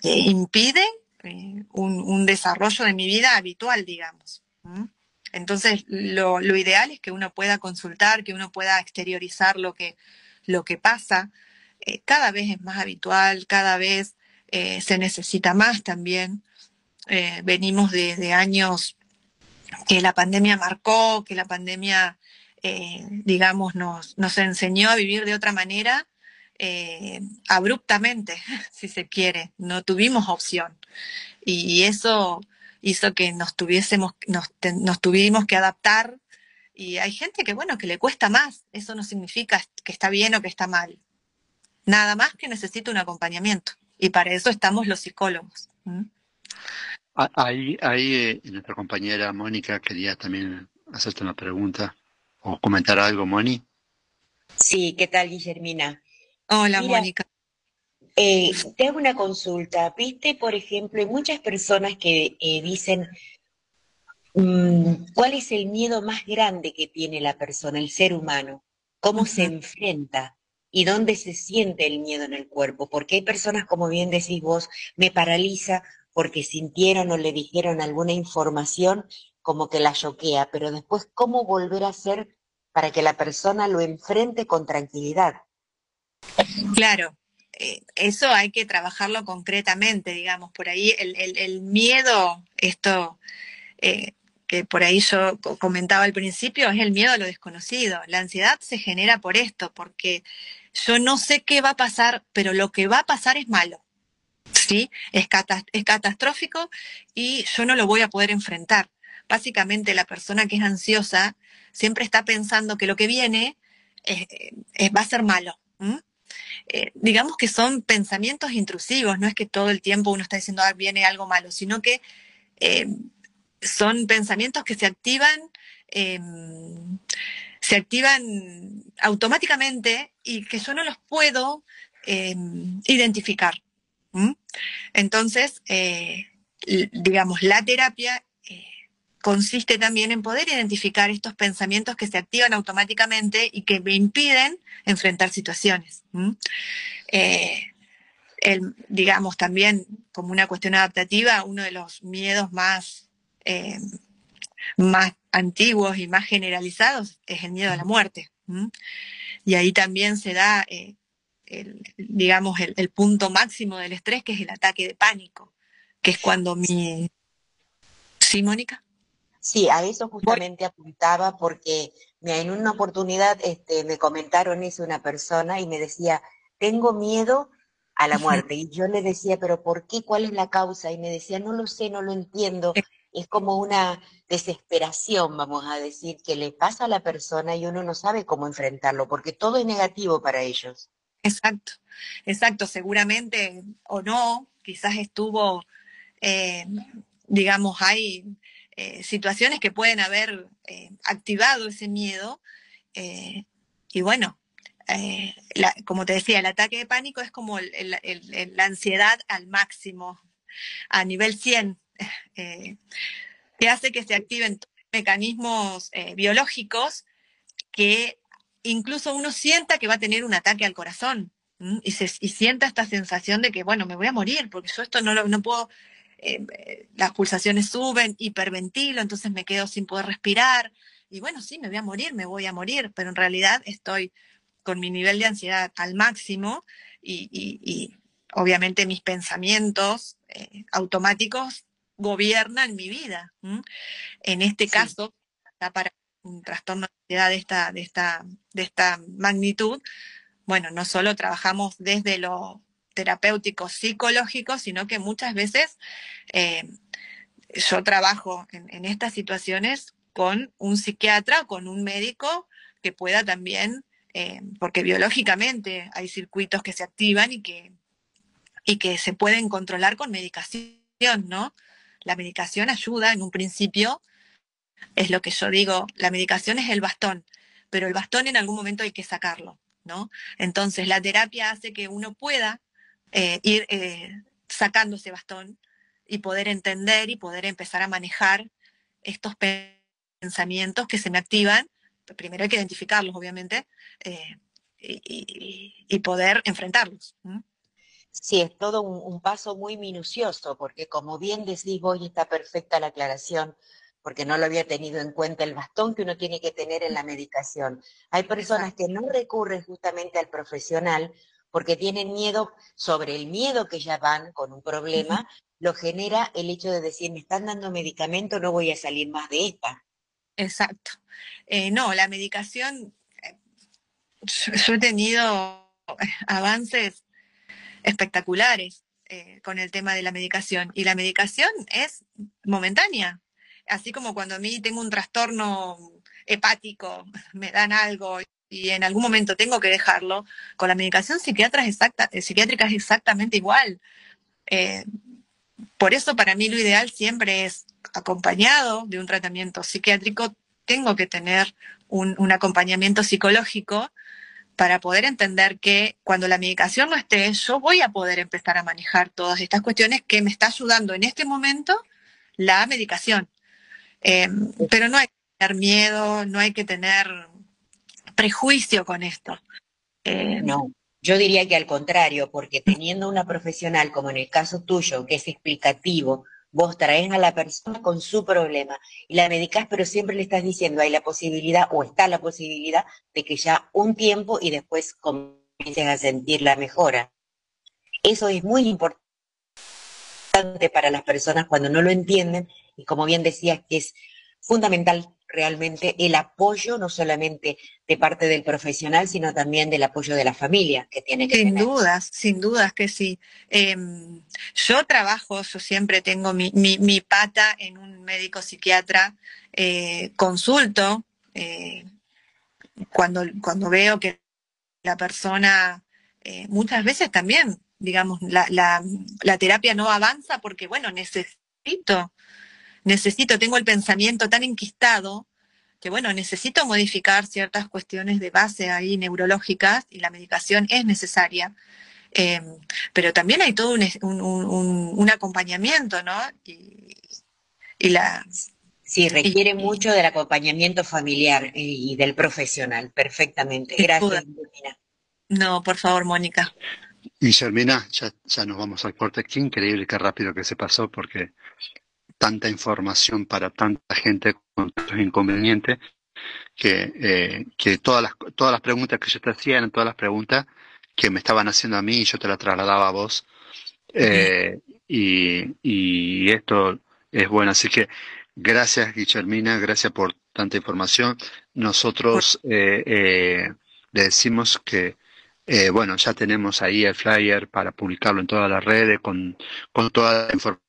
impide eh, un, desarrollo de mi vida habitual, digamos. Entonces, lo, ideal es que uno pueda consultar, que uno pueda exteriorizar lo que, lo que pasa. Eh, cada vez es más habitual, cada vez eh, se necesita más también. venimos de, años que la pandemia marcó, que la pandemia eh, digamos, nos, nos, enseñó a vivir de otra manera, eh, abruptamente, si se quiere, no tuvimos opción. Y eso hizo que nos tuviésemos, nos, nos tuvimos que adaptar. Y hay gente que, bueno, que le cuesta más. Eso no significa que está bien o que está mal. Nada más que necesita un acompañamiento. Y para eso estamos los psicólogos. Ahí, ahí eh, nuestra compañera Mónica quería también hacerte una pregunta o comentar algo, Moni. Sí, ¿qué tal, Guillermina? Hola, Mónica. Eh, te hago una consulta. Viste, por ejemplo, hay muchas personas que eh, dicen, mm, ¿cuál es el miedo más grande que tiene la persona, el ser humano? ¿Cómo se enfrenta? ¿Y dónde se siente el miedo en el cuerpo? Porque hay personas, como bien decís vos, me paraliza porque sintieron o le dijeron alguna información como que la choquea, pero después cómo volver a hacer para que la persona lo enfrente con tranquilidad. Claro, eh, eso hay que trabajarlo concretamente, digamos, por ahí el, miedo, esto eh, que por ahí yo comentaba al principio, es el miedo a lo desconocido. La ansiedad se genera por esto, porque yo no sé qué va a pasar, pero lo que va a pasar es malo. ¿Sí? Es, es catastrófico y yo no lo voy a poder enfrentar básicamente la persona que es ansiosa siempre está pensando que lo que viene va a ser malo. Eh, digamos que son pensamientos intrusivos, no es que todo el tiempo uno está diciendo, ah, viene algo malo, sino que eh, son pensamientos que se activan, em, se activan automáticamente y que yo no los puedo em, identificar. Entonces, eh, digamos, la terapia consiste también en poder identificar estos pensamientos que se activan automáticamente y que me impiden enfrentar situaciones. Eh, digamos, también como una cuestión adaptativa, uno de los miedos más, eh, más antiguos y más generalizados es el miedo a la muerte. Y ahí también se da, eh, digamos, el, el punto máximo del estrés, que es el ataque de pánico, que es cuando mi... ¿Sí, Mónica? Sí, a eso justamente apuntaba porque en una oportunidad este, me comentaron eso una persona y me decía, tengo miedo a la muerte. Y yo le decía, pero ¿por qué? ¿Cuál es la causa? Y me decía, no lo sé, no lo entiendo. Es como una desesperación, vamos a decir, que le pasa a la persona y uno no sabe cómo enfrentarlo, porque todo es negativo para ellos. Exacto, exacto, seguramente o no, quizás estuvo, eh, digamos, hay eh, situaciones que pueden haber eh, activado ese miedo. Eh, y bueno, como te decía, el ataque de pánico es como la ansiedad al máximo, a nivel 100, que hace que se activen mecanismos biológicos que incluso uno sienta que va a tener un ataque al corazón. Y, sienta esta sensación de que, bueno, me voy a morir, porque yo esto no, lo, no puedo eh, las pulsaciones suben, hiperventilo, entonces me quedo sin poder respirar. Y bueno, sí, me voy a morir, me voy a morir, pero en realidad estoy con mi nivel de ansiedad al máximo y, obviamente mis pensamientos eh, automáticos gobiernan mi vida. En este caso, para un trastorno de ansiedad de esta, de, esta, de esta magnitud, bueno, no solo trabajamos desde lo terapéuticos psicológicos, sino que muchas veces eh, yo trabajo en, estas situaciones con un psiquiatra con un médico que pueda también eh, porque biológicamente hay circuitos que se activan y que, y que se pueden controlar con medicación, ¿no? La medicación ayuda en un principio, es lo que yo digo, la medicación es el bastón, pero el bastón en algún momento hay que sacarlo, ¿no? Entonces la terapia hace que uno pueda eh, ir eh, sacando ese bastón y poder entender y poder empezar a manejar estos pensamientos que se me activan. Primero hay que identificarlos, obviamente, eh, y, poder enfrentarlos. Sí, es todo un, paso muy minucioso, porque como bien decís vos, y está perfecta la aclaración, porque no lo había tenido en cuenta el bastón que uno tiene que tener en la medicación. Hay personas que no recurren justamente al profesional porque tienen miedo sobre el miedo que ya van con un problema, lo genera el hecho de decir, me están dando medicamento, no voy a salir más de esta. Exacto. Eh, no, la medicación, eh, yo, he tenido avances espectaculares eh, con el tema de la medicación y la medicación es momentánea. Así como cuando a mí tengo un trastorno hepático, me dan algo y en algún momento tengo que dejarlo, con la medicación psiquiátrica es, exacta, psiquiátrica es exactamente igual. por eso para mí lo ideal siempre es acompañado de un tratamiento psiquiátrico, tengo que tener un, acompañamiento psicológico para poder entender que cuando la medicación no esté, yo voy a poder empezar a manejar todas estas cuestiones que me está ayudando en este momento la medicación. Em, pero no hay que tener miedo, no hay que tener prejuicio con esto. Em, no, yo diría que al contrario, porque teniendo una profesional como en el caso tuyo, que es explicativo, Vos traes a la persona con su problema y la medicás, pero siempre le estás diciendo, hay la posibilidad o está la posibilidad de que ya un tiempo y después comiences a sentir la mejora. Eso es muy importante para las personas cuando no lo entienden y como bien decías que es fundamental realmente el apoyo, no solamente de parte del profesional, sino también del apoyo de la familia que tiene que Sin dudas, sin dudas que sí. Em, yo trabajo, yo siempre tengo mi, mi, pata en un médico psiquiatra, eh, consulto eh, cuando, cuando veo que la persona, eh, muchas veces también, digamos, la, la, la terapia no avanza porque, bueno, necesito necesito, tengo el pensamiento tan enquistado que bueno, necesito modificar ciertas cuestiones de base ahí neurológicas y la medicación es necesaria. Em, pero también hay todo un, acompañamiento, ¿no? Y, la, sí, requiere mucho del acompañamiento familiar y, del profesional, perfectamente. Gracias, No, por favor, Mónica. Y Germina, ya, ya nos vamos al corte. Qué increíble, qué rápido que se pasó, porque tanta información para tanta gente con tantos inconvenientes que, eh, que todas, las, todas las preguntas que yo te hacía eran todas las preguntas que me estaban haciendo a mí y yo te las trasladaba a vos. Eh, y, y, esto es bueno. Así que gracias, Guillermina, gracias por tanta información. Nosotros eh, le decimos que, bueno, ya tenemos ahí el flyer para publicarlo en todas las redes con, con toda la información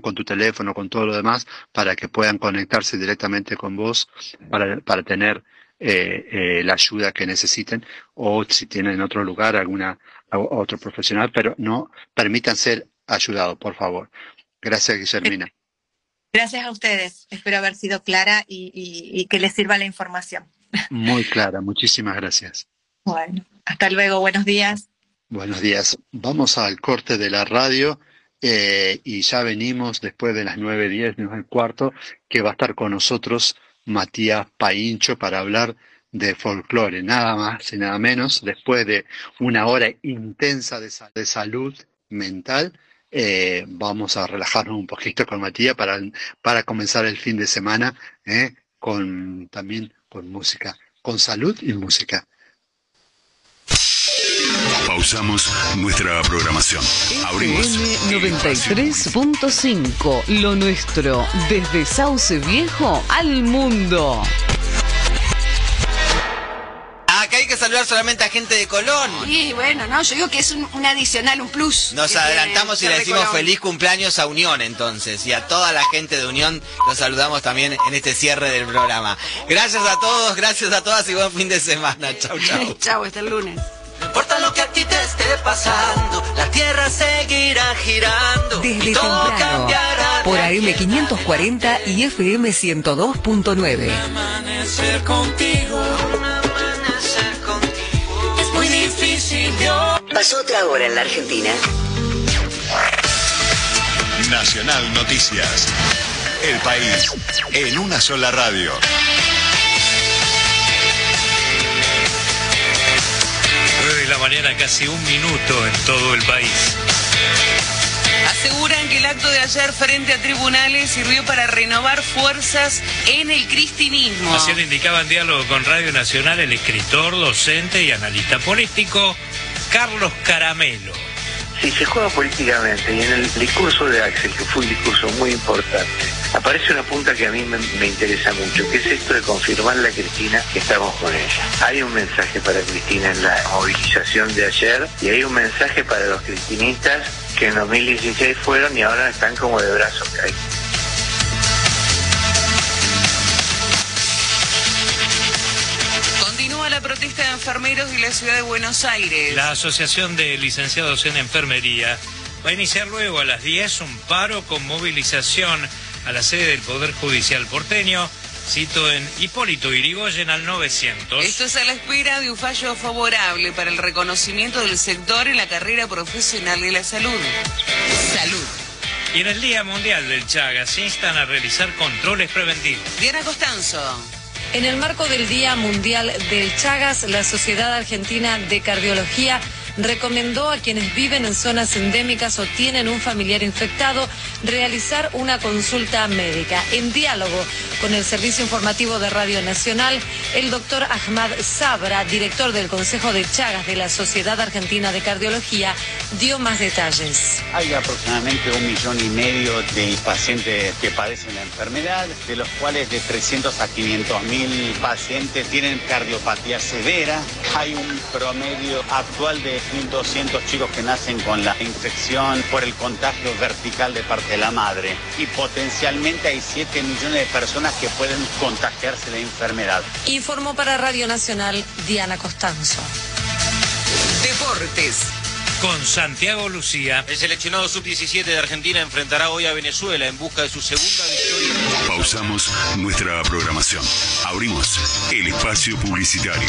con tu teléfono, con todo lo demás, para que puedan conectarse directamente con vos para, para tener eh, eh, la ayuda que necesiten o si tienen en otro lugar alguna otro profesional, pero no permitan ser ayudados, por favor. Gracias, Guillermina. Gracias a ustedes. Espero haber sido clara y, y que les sirva la información. Muy clara. Muchísimas gracias. Bueno, hasta luego. Buenos días. Buenos días. Vamos al corte de la radio. Eh, y ya venimos después de las 9.10, el cuarto, que va a estar con nosotros Matías Paincho para hablar de folclore, nada más y nada menos, después de una hora intensa de, salud mental. Eh, vamos a relajarnos un poquito con Matías para, para comenzar el fin de semana eh, con también con música, con salud y música. Pausamos nuestra programación. Abrimos. 93.5, lo nuestro, desde Sauce Viejo al mundo. Acá hay que saludar solamente a gente de Colón. Y bueno, no, yo digo que es un, un adicional, un plus. Nos adelantamos y le decimos Colón. feliz cumpleaños a Unión entonces. Y a toda la gente de Unión los saludamos también en este cierre del programa. Gracias a todos, gracias a todas y buen fin de semana. Chau, chau. Chau, hasta el lunes. No importa lo que a ti te esté pasando, la tierra seguirá girando. Desde y todo temprano, cambiará. por AM540 y FM 102.9. Amanecer contigo. Amanecer contigo. Es muy difícil yo. Pasó otra hora en la Argentina. Nacional Noticias. El país en una sola radio. La mañana, casi un minuto en todo el país. Aseguran que el acto de ayer frente a tribunales sirvió para renovar fuerzas en el cristinismo. Así lo indicaba en diálogo con Radio Nacional el escritor, docente y analista político Carlos Caramelo. Si se juega políticamente y en el discurso de Axel, que fue un discurso muy importante, aparece una punta que a mí me, me interesa mucho, que es esto de confirmarle a Cristina que estamos con ella. Hay un mensaje para Cristina en la movilización de ayer y hay un mensaje para los cristinistas que en 2016 fueron y ahora están como de brazos caídos. Continúa la protesta de enfermeros de la ciudad de Buenos Aires. La Asociación de Licenciados en Enfermería va a iniciar luego a las 10 un paro con movilización a la sede del Poder Judicial porteño, cito en Hipólito Irigoyen al 900. Esto es a la espera de un fallo favorable para el reconocimiento del sector en la carrera profesional de la salud. Salud. Y en el Día Mundial del Chagas se instan a realizar controles preventivos. Diana Costanzo. En el marco del Día Mundial del Chagas, la Sociedad Argentina de Cardiología recomendó a quienes viven en zonas endémicas o tienen un familiar infectado realizar una consulta médica. En diálogo con el Servicio Informativo de Radio Nacional, el doctor Ahmad Sabra, director del Consejo de Chagas de la Sociedad Argentina de Cardiología, dio más detalles. Hay aproximadamente un millón y medio de pacientes que padecen la enfermedad, de los cuales de 300 a 500 mil pacientes tienen cardiopatía severa. Hay un promedio actual de 1.200 chicos que nacen con la infección por el contagio vertical de parte de la madre. Y potencialmente hay 7 millones de personas que pueden contagiarse la enfermedad. Informó para Radio Nacional Diana Costanzo. Deportes. Con Santiago Lucía. El seleccionado sub-17 de Argentina enfrentará hoy a Venezuela en busca de su segunda victoria. Pausamos nuestra programación. Abrimos el espacio publicitario.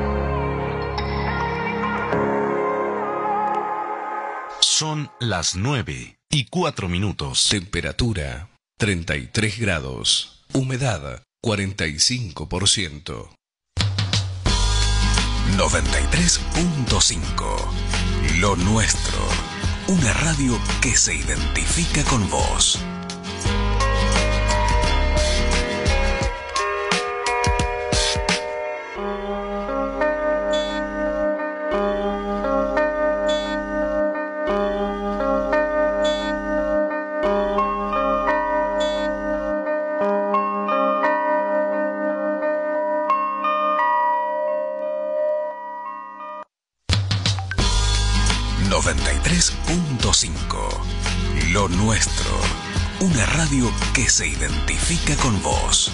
Son las 9 y 4 minutos. Temperatura 33 grados. Humedad 45%. 93.5 Lo nuestro. Una radio que se identifica con vos. Que se identifica con vos.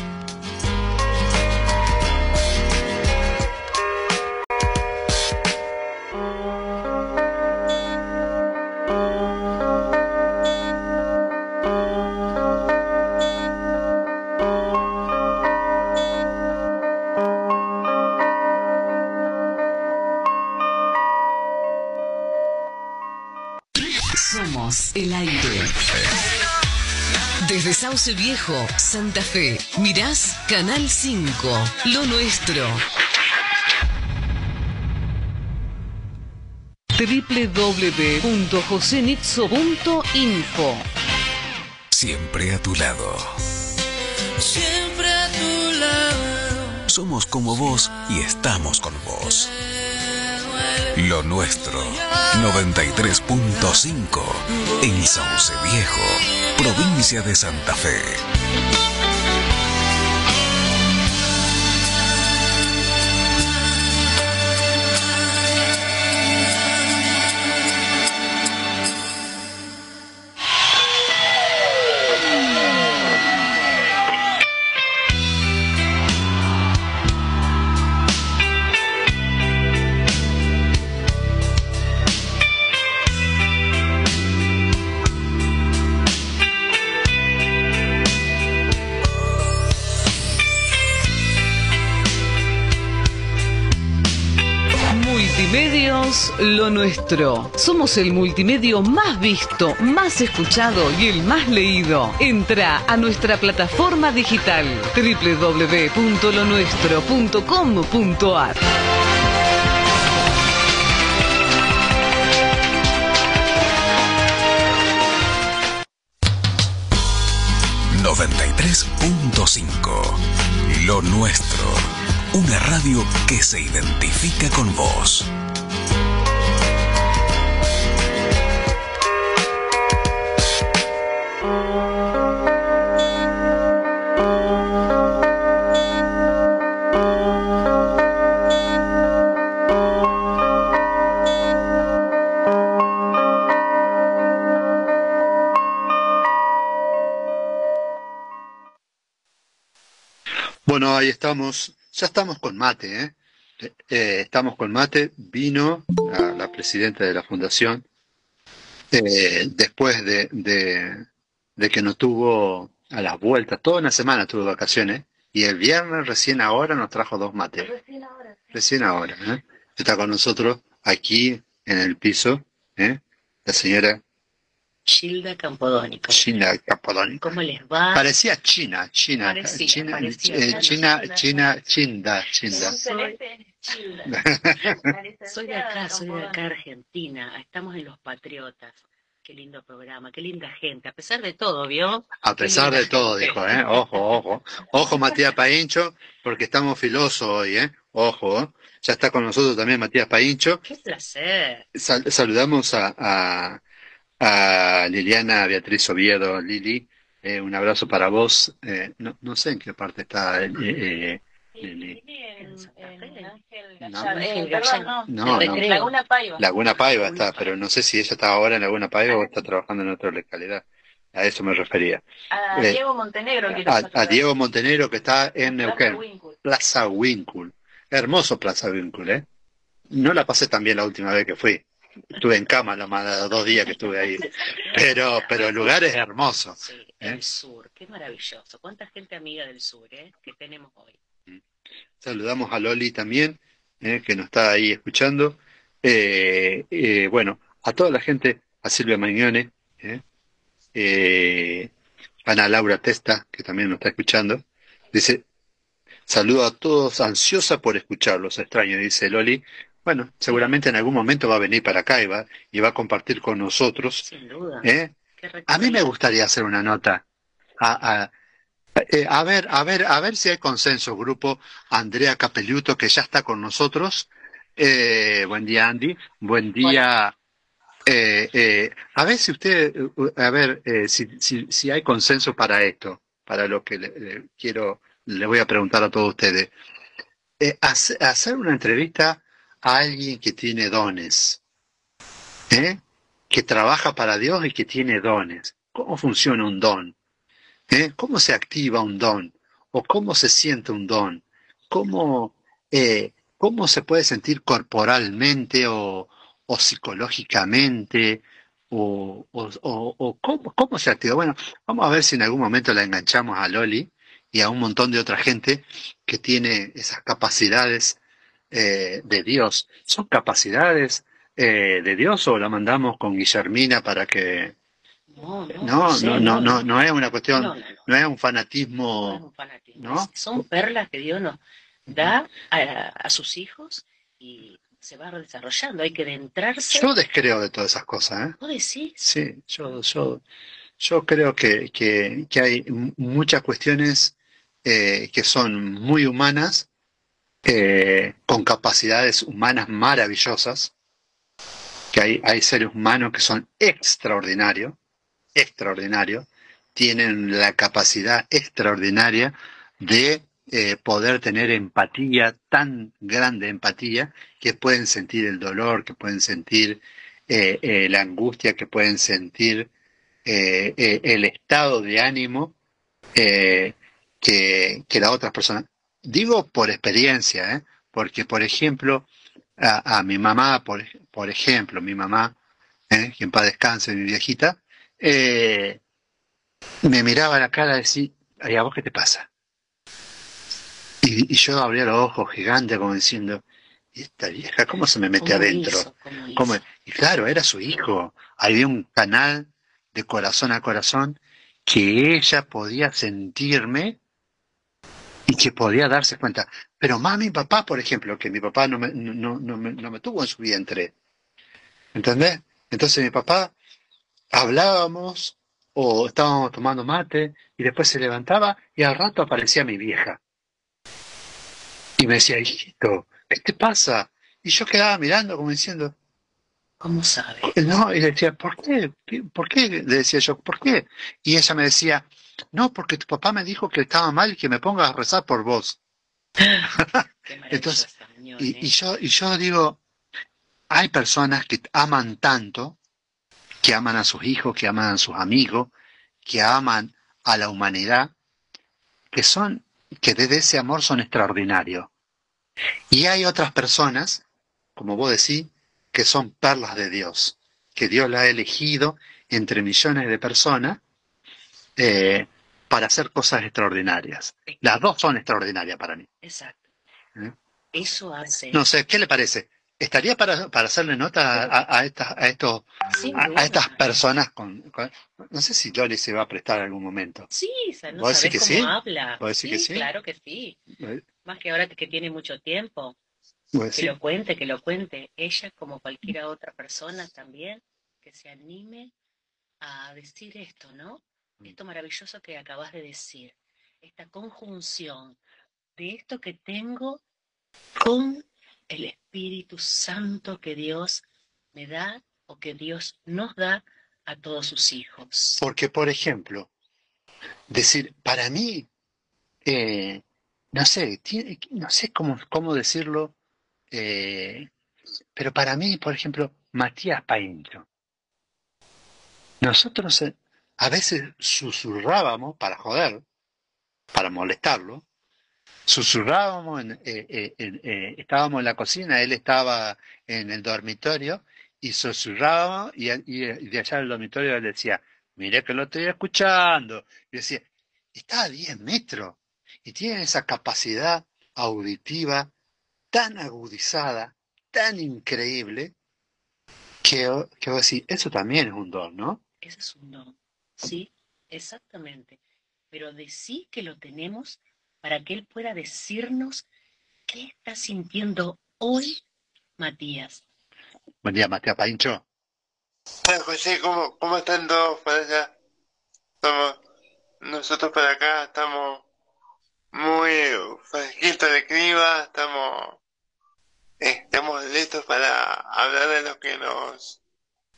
Sauce Viejo, Santa Fe, mirás Canal 5, lo nuestro. www.josenitzo.info Siempre a tu lado. Siempre a tu lado. Somos como vos y estamos con vos. Lo nuestro. 93.5 en Sauce Viejo, provincia de Santa Fe. Lo Nuestro. Somos el multimedio más visto, más escuchado y el más leído. Entra a nuestra plataforma digital www.lonuestro.com.ar. 93.5 Lo nuestro. Una radio que se identifica con vos. Ahí estamos. Ya estamos con mate, ¿eh? Eh, eh, estamos con mate. Vino la, la presidenta de la fundación eh, después de, de, de que no tuvo a las vueltas, toda una semana tuvo vacaciones y el viernes recién ahora nos trajo dos mates. Recién ahora. ¿eh? Está con nosotros aquí en el piso la señora Gilda Campodónico. China Campodónico. ¿Cómo les va? Parecía China, China, Parecía, China, parecía, eh, claro, China, claro. China, Chinda, Chinda. Soy de acá, soy de acá, Argentina. Estamos en Los Patriotas. Qué lindo programa, qué linda gente. A pesar de todo, ¿vio? A pesar de todo, dijo, ¿eh? Ojo, ojo. Ojo, Matías Paincho, porque estamos filosos hoy, ¿eh? Ojo. ¿eh? Ya está con nosotros también Matías Paincho. Qué placer. Sal- saludamos a, a, a Liliana Beatriz Oviedo. Lili, eh, un abrazo para vos. Eh, no, no sé en qué parte está eh, eh, Lili. No. Ángel Gallardo. No, no. Laguna Paiva. Laguna Paiva está, pero no sé si ella está ahora en Laguna Paiva o está trabajando en otra localidad. A eso me refería. A Eh, Diego Montenegro quiero a, a Diego Montenegro que está en Plaza Neuquén. Plaza Winkle. Hermoso Plaza Winkle, ¿eh? No la pasé tan bien la última vez que fui. Estuve en cama los más- dos días que estuve ahí. Pero, pero el lugar es hermoso. ¿eh? El sur, qué maravilloso. Cuánta gente amiga del sur, ¿eh? Que tenemos hoy. Saludamos a Loli también, eh, que nos está ahí escuchando. Eh, eh, bueno, a toda la gente, a Silvia Mañone, eh, Ana Laura Testa, que también nos está escuchando. Dice, saludo a todos, ansiosa por escucharlos, extraño, dice Loli. Bueno, seguramente en algún momento va a venir para acá y va, y va a compartir con nosotros. Sin duda. ¿eh? A mí me gustaría hacer una nota. A, a- eh, a ver, a ver, a ver si hay consenso, grupo. Andrea Capelluto, que ya está con nosotros. Eh, buen día, Andy. Buen día. Eh, eh, a ver si usted, a ver eh, si, si, si hay consenso para esto, para lo que le, le quiero, le voy a preguntar a todos ustedes. Eh, hace- hacer una entrevista a alguien que tiene dones, ¿eh? que trabaja para Dios y que tiene dones. ¿Cómo funciona un don? ¿Eh? ¿Cómo se activa un don? ¿O cómo se siente un don? ¿Cómo, eh, cómo se puede sentir corporalmente o, o psicológicamente? ¿O, o, o- cómo, cómo se activa? Bueno, vamos a ver si en algún momento la enganchamos a Loli y a un montón de otra gente que tiene esas capacidades eh, de Dios. ¿Son capacidades eh, de Dios o la mandamos con Guillermina para que No, no, No, sé, no, no, no, no es una cuestión, No, no, no es un fanatismo, ¿no? Son perlas que Dios nos da a, a sus hijos y se va desarrollando. Hay que adentrarse. Yo descreo de todas esas cosas, ¿eh? ¿Vos decís? Sí, yo, yo, yo creo que, que, que hay muchas cuestiones eh, que son muy humanas, eh, con capacidades humanas maravillosas, que hay, hay seres humanos que son extraordinarios, extraordinarios, tienen la capacidad extraordinaria de eh, poder tener empatía, tan grande empatía, que pueden sentir el dolor, que pueden sentir eh, la angustia, que pueden sentir el estado de ánimo que, que la otra persona. Digo por experiencia, ¿eh? porque por ejemplo, a, a mi mamá, por, por ejemplo, mi mamá, ¿eh? que en paz descanse, mi viejita, eh, me miraba a la cara y decía, "Ay, ¿a vos qué te pasa? Y, y yo abría los ojos gigantes como diciendo, ¿y esta vieja cómo se me mete ¿Cómo adentro? hizo? ¿Cómo ¿Cómo? hizo? Y claro, era su hijo. Había un canal de corazón a corazón que ella podía sentirme y que podía darse cuenta. Pero más mi papá, por ejemplo, que mi papá no me, no, no- me, no me tuvo en su vientre. ¿Entendés? Entonces mi papá hablábamos o estábamos tomando mate y después se levantaba y al rato aparecía mi vieja. Y me decía, hijito, ¿qué te pasa? Y yo quedaba mirando como diciendo, ¿Cómo sabe? no, y le decía, ¿por qué? ¿Qué- ¿Por qué? Le decía yo, ¿por qué? Y ella me decía, no, porque tu papá me dijo que estaba mal y que me pongas a rezar por vos. Entonces, y, ¿eh? y yo, y yo digo, hay personas que aman tanto, que aman a sus hijos, que aman a sus amigos, que aman a la humanidad, que son, que desde ese amor son extraordinarios. Y hay otras personas, como vos decís, que son perlas de Dios, que Dios la ha elegido entre millones de personas eh, para hacer cosas extraordinarias. Las dos son extraordinarias para mí. Exacto. ¿eh? Eso hace. No sé, ¿qué le parece? ¿Estaría para, para hacerle nota a, a, estas, a, estos, a, estas personas con, con- No sé si Loli se va a prestar en algún momento. Sí, no ¿Vos sabés cómo que sí? habla. ¿Vos decís que sí? claro que sí. Más que ahora que tiene mucho tiempo. ¿Vos Que lo cuente, que lo cuente. Ella, como cualquier otra persona también, que se anime a decir esto, ¿no? Esto maravilloso que acabas de decir. Esta conjunción de esto que tengo con el Espíritu Santo que Dios me da o que Dios nos da a todos sus hijos. Porque, por ejemplo, decir, para mí, eh, no sé, no sé cómo, cómo decirlo, eh, pero para mí, por ejemplo, Matías Paincho. Nosotros eh, a veces susurrábamos para joder, para molestarlo, susurrábamos, en, eh, eh, eh, estábamos en la cocina, él estaba en el dormitorio y susurrábamos y, de allá del dormitorio él decía, mire que lo estoy escuchando. Y decía, está a 10 metros y tiene esa capacidad auditiva tan agudizada, tan increíble, que, que decís, eso también es un don, ¿no? Ese es un don. Sí, exactamente. Pero de sí que lo tenemos para que Él pueda decirnos qué está sintiendo hoy Matías. Buen día, Matías Paincho. Hola José, ¿cómo, cómo están todos por allá? Estamos, nosotros por acá estamos muy fresquitos de clima, estamos, eh, estamos listos para hablar de lo que nos,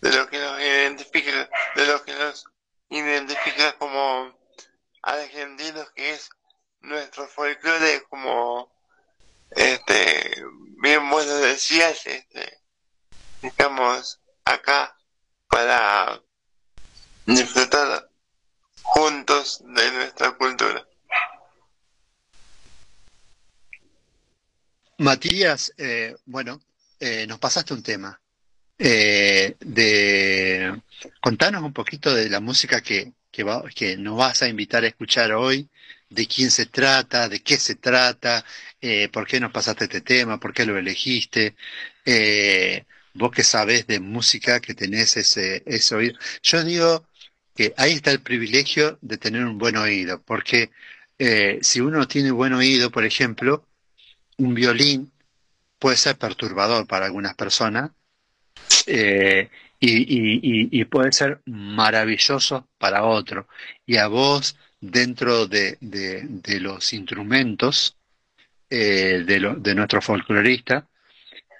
de lo que nos identifica, de lo que nos identifica como argentinos, que es nuestro folclore, como, este, bien lo decías, este, estamos acá para disfrutar juntos de nuestra cultura. Matías, eh, bueno, eh, nos pasaste un tema. Eh, de contanos un poquito de la música que, que, va- que nos vas a invitar a escuchar hoy, de quién se trata, de qué se trata, eh, por qué nos pasaste este tema, por qué lo elegiste. Eh, vos que sabés de música, que tenés ese, ese oído. Yo digo que ahí está el privilegio de tener un buen oído, porque eh, si uno tiene buen oído, por ejemplo, un violín puede ser perturbador para algunas personas eh, y, y, ser maravilloso para otro. Y a vos, dentro de, los instrumentos eh, de, lo, de nuestro folclorista,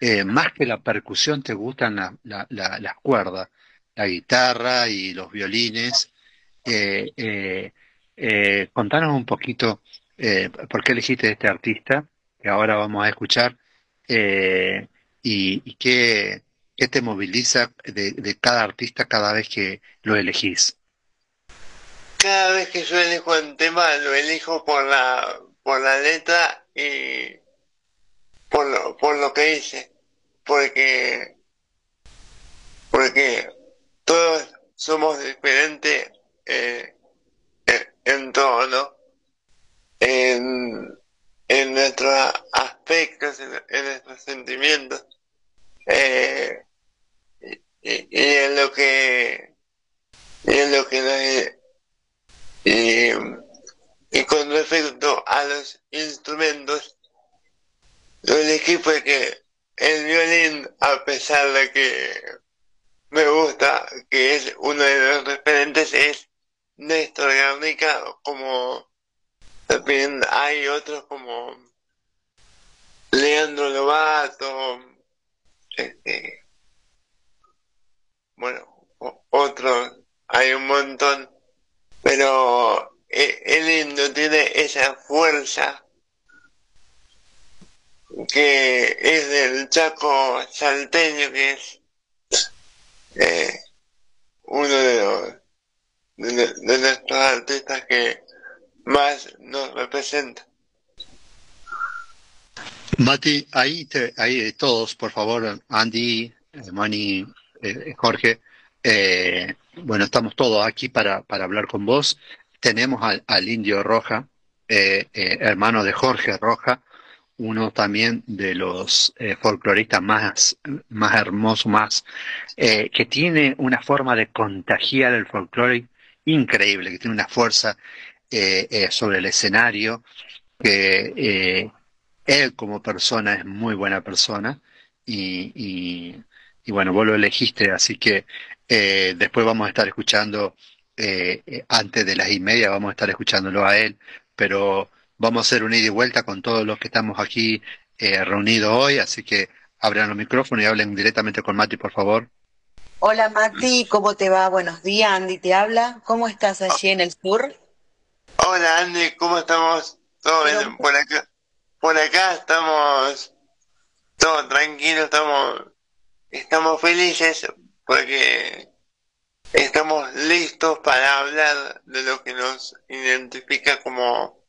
eh, más que la percusión te gustan la, la, la, las cuerdas, la guitarra y los violines. Contanos un poquito por qué elegiste este artista que ahora vamos a escuchar y qué, qué, te moviliza de, de, cada artista cada vez que lo elegís. Cada vez que yo elijo un tema lo elijo por la por la letra y por lo, por lo que dice porque porque todos somos diferentes eh, en, todo, ¿no? En, en nuestros aspectos, en, nuestros sentimientos, eh, y, en lo que, en lo que nos, y, y con respecto a los instrumentos, lo elegí fue que el violín, a pesar de que me gusta, que es uno de los referentes, es Néstor Garnica, como también hay otros como Leandro Lobato, este, bueno, otros, hay un montón, pero el lindo tiene esa fuerza que es del Chaco salteño, que es eh, uno de los de, nuestros artistas que más nos representa. Mati, ahí, te, ahí todos, por favor, Andy, Mani, eh, Jorge, eh, bueno, estamos todos aquí para, para hablar con vos. Tenemos al, al Indio Roja, eh, hermano de Jorge Roja, uno también de los folcloristas más, más hermosos, más, que tiene una forma de contagiar el folclore increíble, que tiene una fuerza sobre el escenario, que él como persona es muy buena persona y, y bueno, vos lo elegiste, así que eh, después vamos a estar escuchando, antes de las y media vamos a estar escuchándolo a él, pero Vamos a hacer un ida y vuelta con todos los que estamos aquí eh, reunidos hoy, así que abran los micrófonos y hablen directamente con Mati, por favor. Hola Mati, ¿cómo te va? Buenos días, Andy te habla. ¿Cómo estás allí en el sur? Hola Andy, ¿cómo estamos? ¿Todo bien? Por acá, por acá estamos todo tranquilo, estamos, estamos felices porque estamos listos para hablar de lo que nos identifica como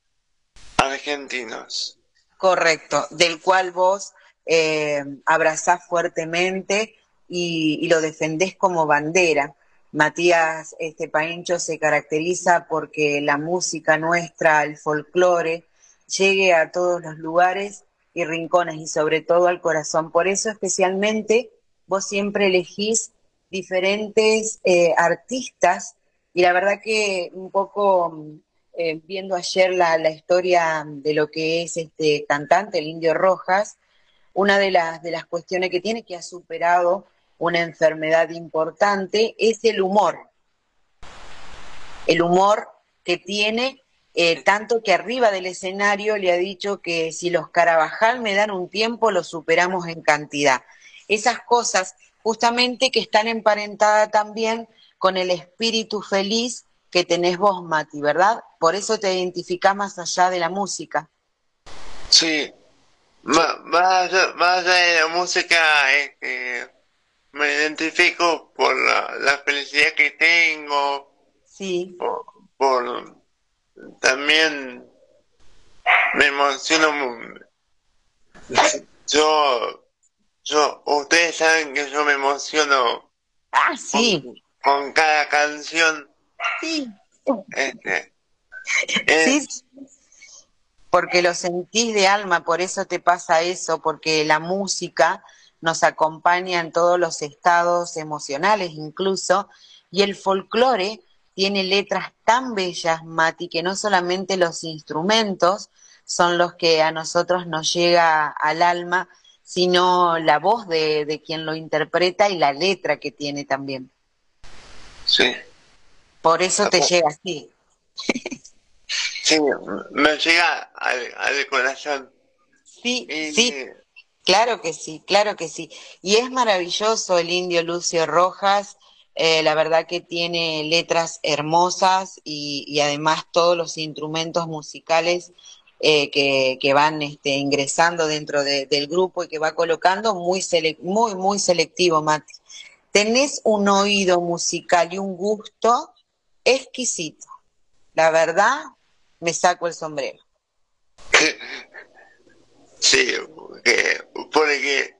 argentinos. Correcto, del cual vos eh, abrazás fuertemente y, lo defendés como bandera. Matías este Paincho se caracteriza porque la música nuestra, el folclore, llegue a todos los lugares y rincones y sobre todo al corazón. Por eso especialmente vos siempre elegís diferentes eh, artistas y la verdad que un poco eh, viendo ayer la, la, historia de lo que es este cantante, el Indio Rojas, una de las, de las cuestiones que tiene que ha superado una enfermedad importante es el humor. El humor que tiene, eh, tanto que arriba del escenario le ha dicho que si los Carabajal me dan un tiempo, lo superamos en cantidad. Esas cosas justamente que están emparentadas también con el espíritu feliz que tenés vos, Mati, ¿verdad? Por eso te identificás más allá de la música. Sí, más, allá, de la música, este, me identifico por la, felicidad que tengo. Sí. Por, también me emociono. Yo, yo, ustedes saben que yo me emociono. Ah, sí. con cada canción Sí. Este, sí. Porque lo sentís de alma, por eso te pasa eso, porque la música nos acompaña en todos los estados emocionales incluso, y el folclore tiene letras tan bellas, Mati, que no solamente los instrumentos son los que a nosotros nos llega al alma, sino la voz de, de quien lo interpreta y la letra que tiene también. Sí. Por eso te llega así. Sí, me llega al, al corazón. Sí, Y- sí, claro que sí, claro que sí. Y es maravilloso el indio Lucio Rojas, eh, la verdad que tiene letras hermosas y, y además todos los instrumentos musicales eh, que, que van este, ingresando dentro de- del grupo y que va colocando muy, muy, muy selectivo, Mati. Tenés un oído musical y un gusto exquisito. La verdad, me saco el sombrero. Sí, que, porque,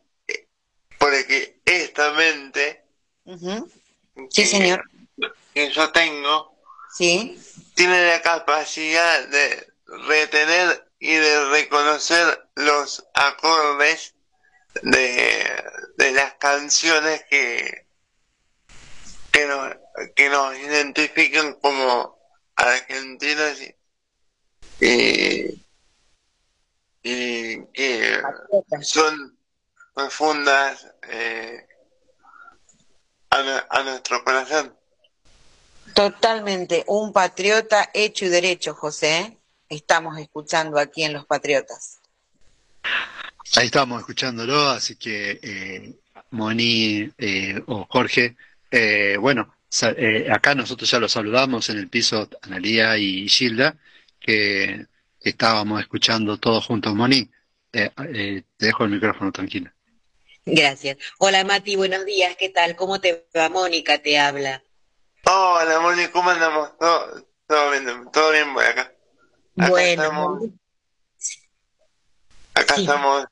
porque esta mente. Sí, señor. que yo tengo Sí. tiene la capacidad de retener y de reconocer los acordes de, de las canciones que, que, nos, que nos identifican como argentinos y, y, y que son profundas eh, a, a nuestro corazón. Totalmente, un patriota hecho y derecho, José. Estamos escuchando aquí en Los Patriotas. Ahí estábamos escuchándolo, así que eh, Moni eh, o Jorge, eh, bueno, eh, acá nosotros ya los saludamos en el piso, Analía y Gilda, que, que estábamos escuchando todos juntos. Moni, eh, eh, te dejo el micrófono tranquila. Gracias. Hola Mati, buenos días, ¿qué tal? ¿Cómo te va? Mónica te habla. Hola, Moni, ¿cómo andamos? ¿Todo, todo bien, todo bien por acá? Acá Bueno, estamos, acá estamos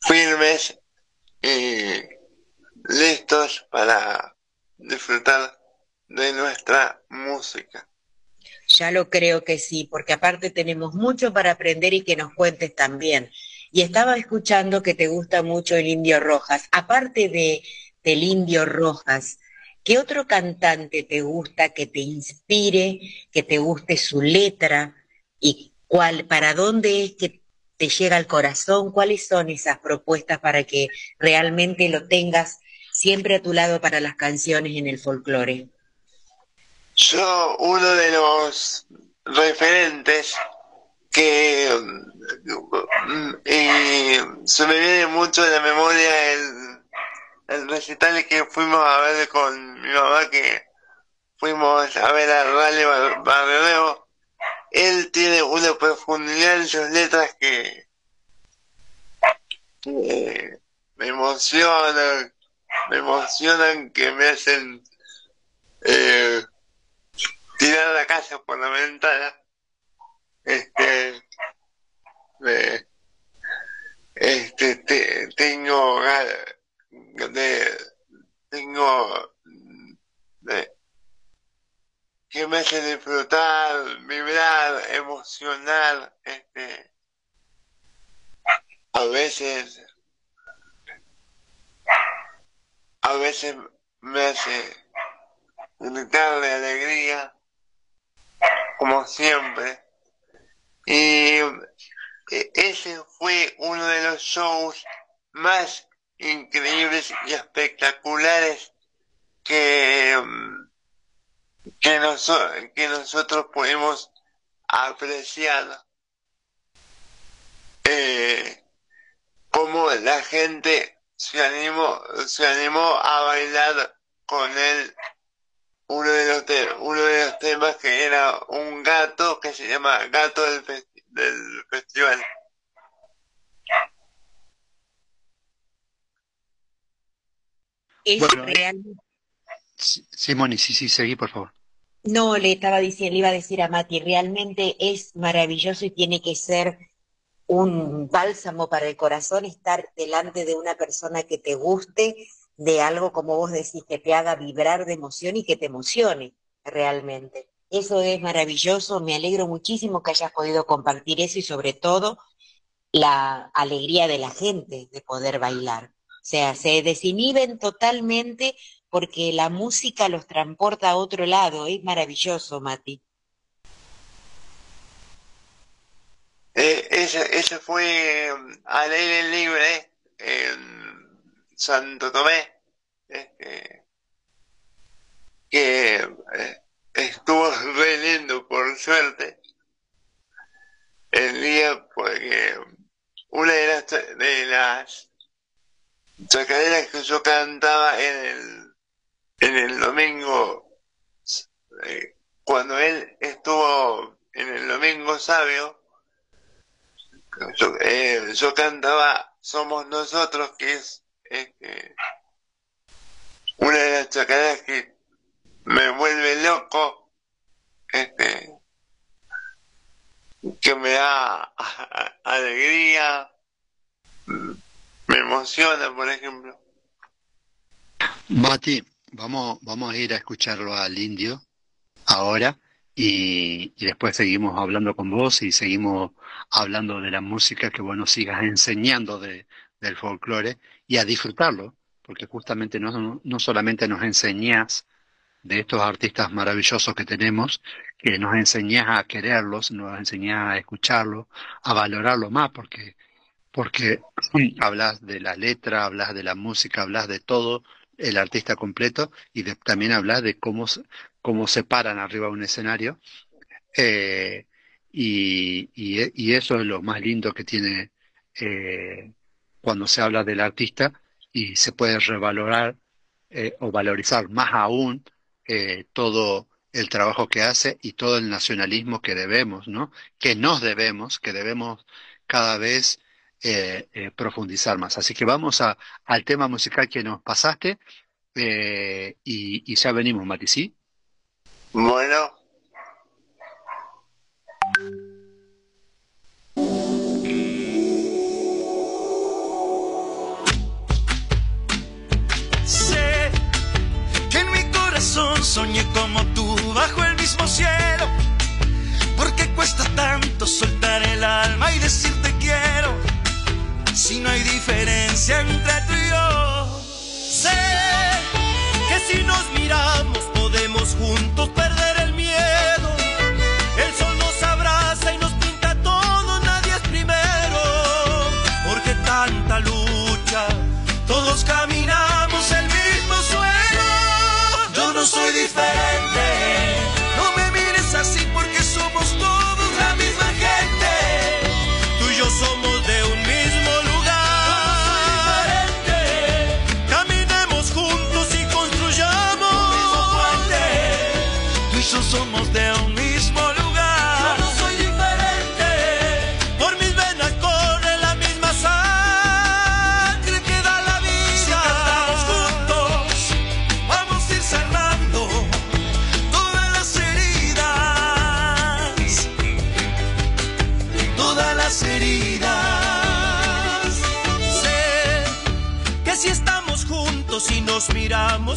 firmes y listos para disfrutar de nuestra música. Ya lo creo que sí, porque aparte tenemos mucho para aprender y que nos cuentes también. Y estaba escuchando que te gusta mucho el Indio Rojas. Aparte de del Indio Rojas, ¿qué otro cantante te gusta que te inspire, que te guste su letra y cuál, para dónde es que te llega al corazón? ¿Cuáles son esas propuestas para que realmente lo tengas siempre a tu lado para las canciones en el folclore? Yo, uno de los referentes que mm, se me viene mucho de la memoria el, el recital que fuimos a ver con mi mamá, que fuimos a ver a Rally Bar-. Él tiene una profundidad en sus letras que, me emocionan, me emocionan, que me hacen eh, tirar la casa por la ventana. Este, me- este, te- tengo de, tengo de, que me hace disfrutar, vibrar, emocionar, este, a veces, a veces me hace gritar de alegría, como siempre. Y eh, ese fue uno de los shows más increíbles y espectaculares que, mm, que, noso- que nosotros pudimos apreciar. Eh, cómo la gente se animó, se animó a bailar con él uno de los te- uno de los temas que era un gato que se llama Gato del, festi- del Festival. Es Bueno, realmente Sí, sí, Moni, sí, sí, seguí, por favor. No, le estaba diciendo, le iba a decir a Mati, realmente es maravilloso y tiene que ser un bálsamo para el corazón estar delante de una persona que te guste, de algo como vos decís, que te haga vibrar de emoción y que te emocione realmente. Eso es maravilloso, me alegro muchísimo que hayas podido compartir eso y sobre todo la alegría de la gente de poder bailar. O sea, se desinhiben totalmente porque la música los transporta a otro lado. Es maravilloso, Mati. Eh, ese, ese fue um, al aire libre en Santo Tomé, este, que eh, estuvo re lindo por suerte el día porque una de las, de las chacaderas que yo cantaba en el, en el domingo, eh, cuando él estuvo en el domingo sabio, yo, eh, yo cantaba Somos Nosotros, que es este, una de las chacaderas que me vuelve loco, este, que me da alegría, me emociona, por ejemplo. Mati, vamos, vamos a ir a escucharlo al indio ahora y, después seguimos hablando con vos y seguimos hablando de la música que nos sigas enseñando de, del folclore y a disfrutarlo, porque justamente no, no solamente nos enseñás de estos artistas maravillosos que tenemos, que nos enseñás a quererlos, nos enseñás a escucharlos, a valorarlo más, porque, porque hablas de la letra, hablas de la música, hablas de todo el artista completo y también hablas de cómo, cómo se paran arriba de un escenario. Eh, y, y, eso es lo más lindo que tiene eh, cuando se habla del artista y se puede revalorar eh, o valorizar más aún todo el trabajo que hace y todo el nacionalismo que debemos, ¿no? Que nos debemos, que debemos cada vez eh, eh, profundizar más. Así que vamos a, al tema musical que nos pasaste y, y, ya venimos, Mati, ¿sí? Bueno. soñé como tú bajo el mismo cielo. Porque cuesta tanto soltar el alma y decirte quiero. Si no hay diferencia entre tú y yo. Sé que si nos miramos podemos juntos perder el miedo. El sol nos abraza y nos pinta todo, nadie es primero. Porque tanta lucha, todos caminamos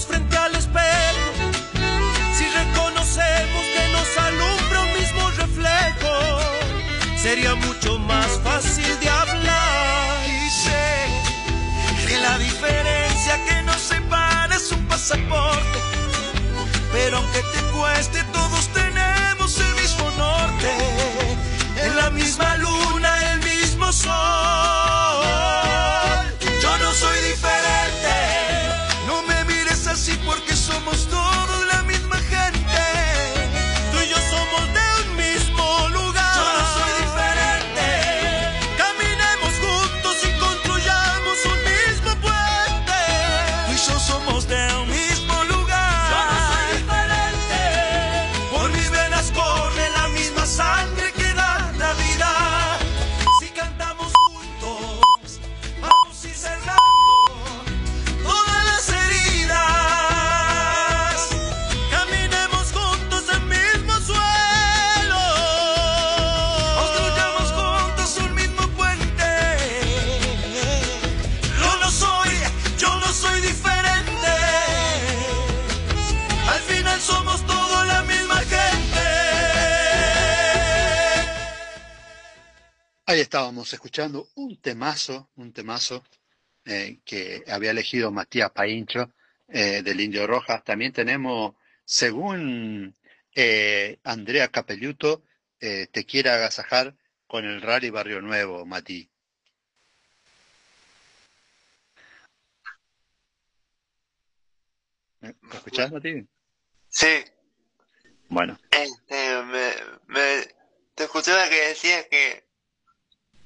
frente al espejo, si reconocemos que nos alumbra un mismo reflejo, sería mucho más fácil de hablar. Y sé que la diferencia que nos separa es un pasaporte, pero aunque te cueste, estábamos escuchando un temazo, un temazo eh, que había elegido Matías Paincho eh, del Indio Rojas. También tenemos, según eh, Andrea Capelluto, eh, te quiere agasajar con el Rally Barrio Nuevo, Mati. ¿Me me escuchás, Mati? Sí, Bueno, este, me, me, te escuchaba que decías que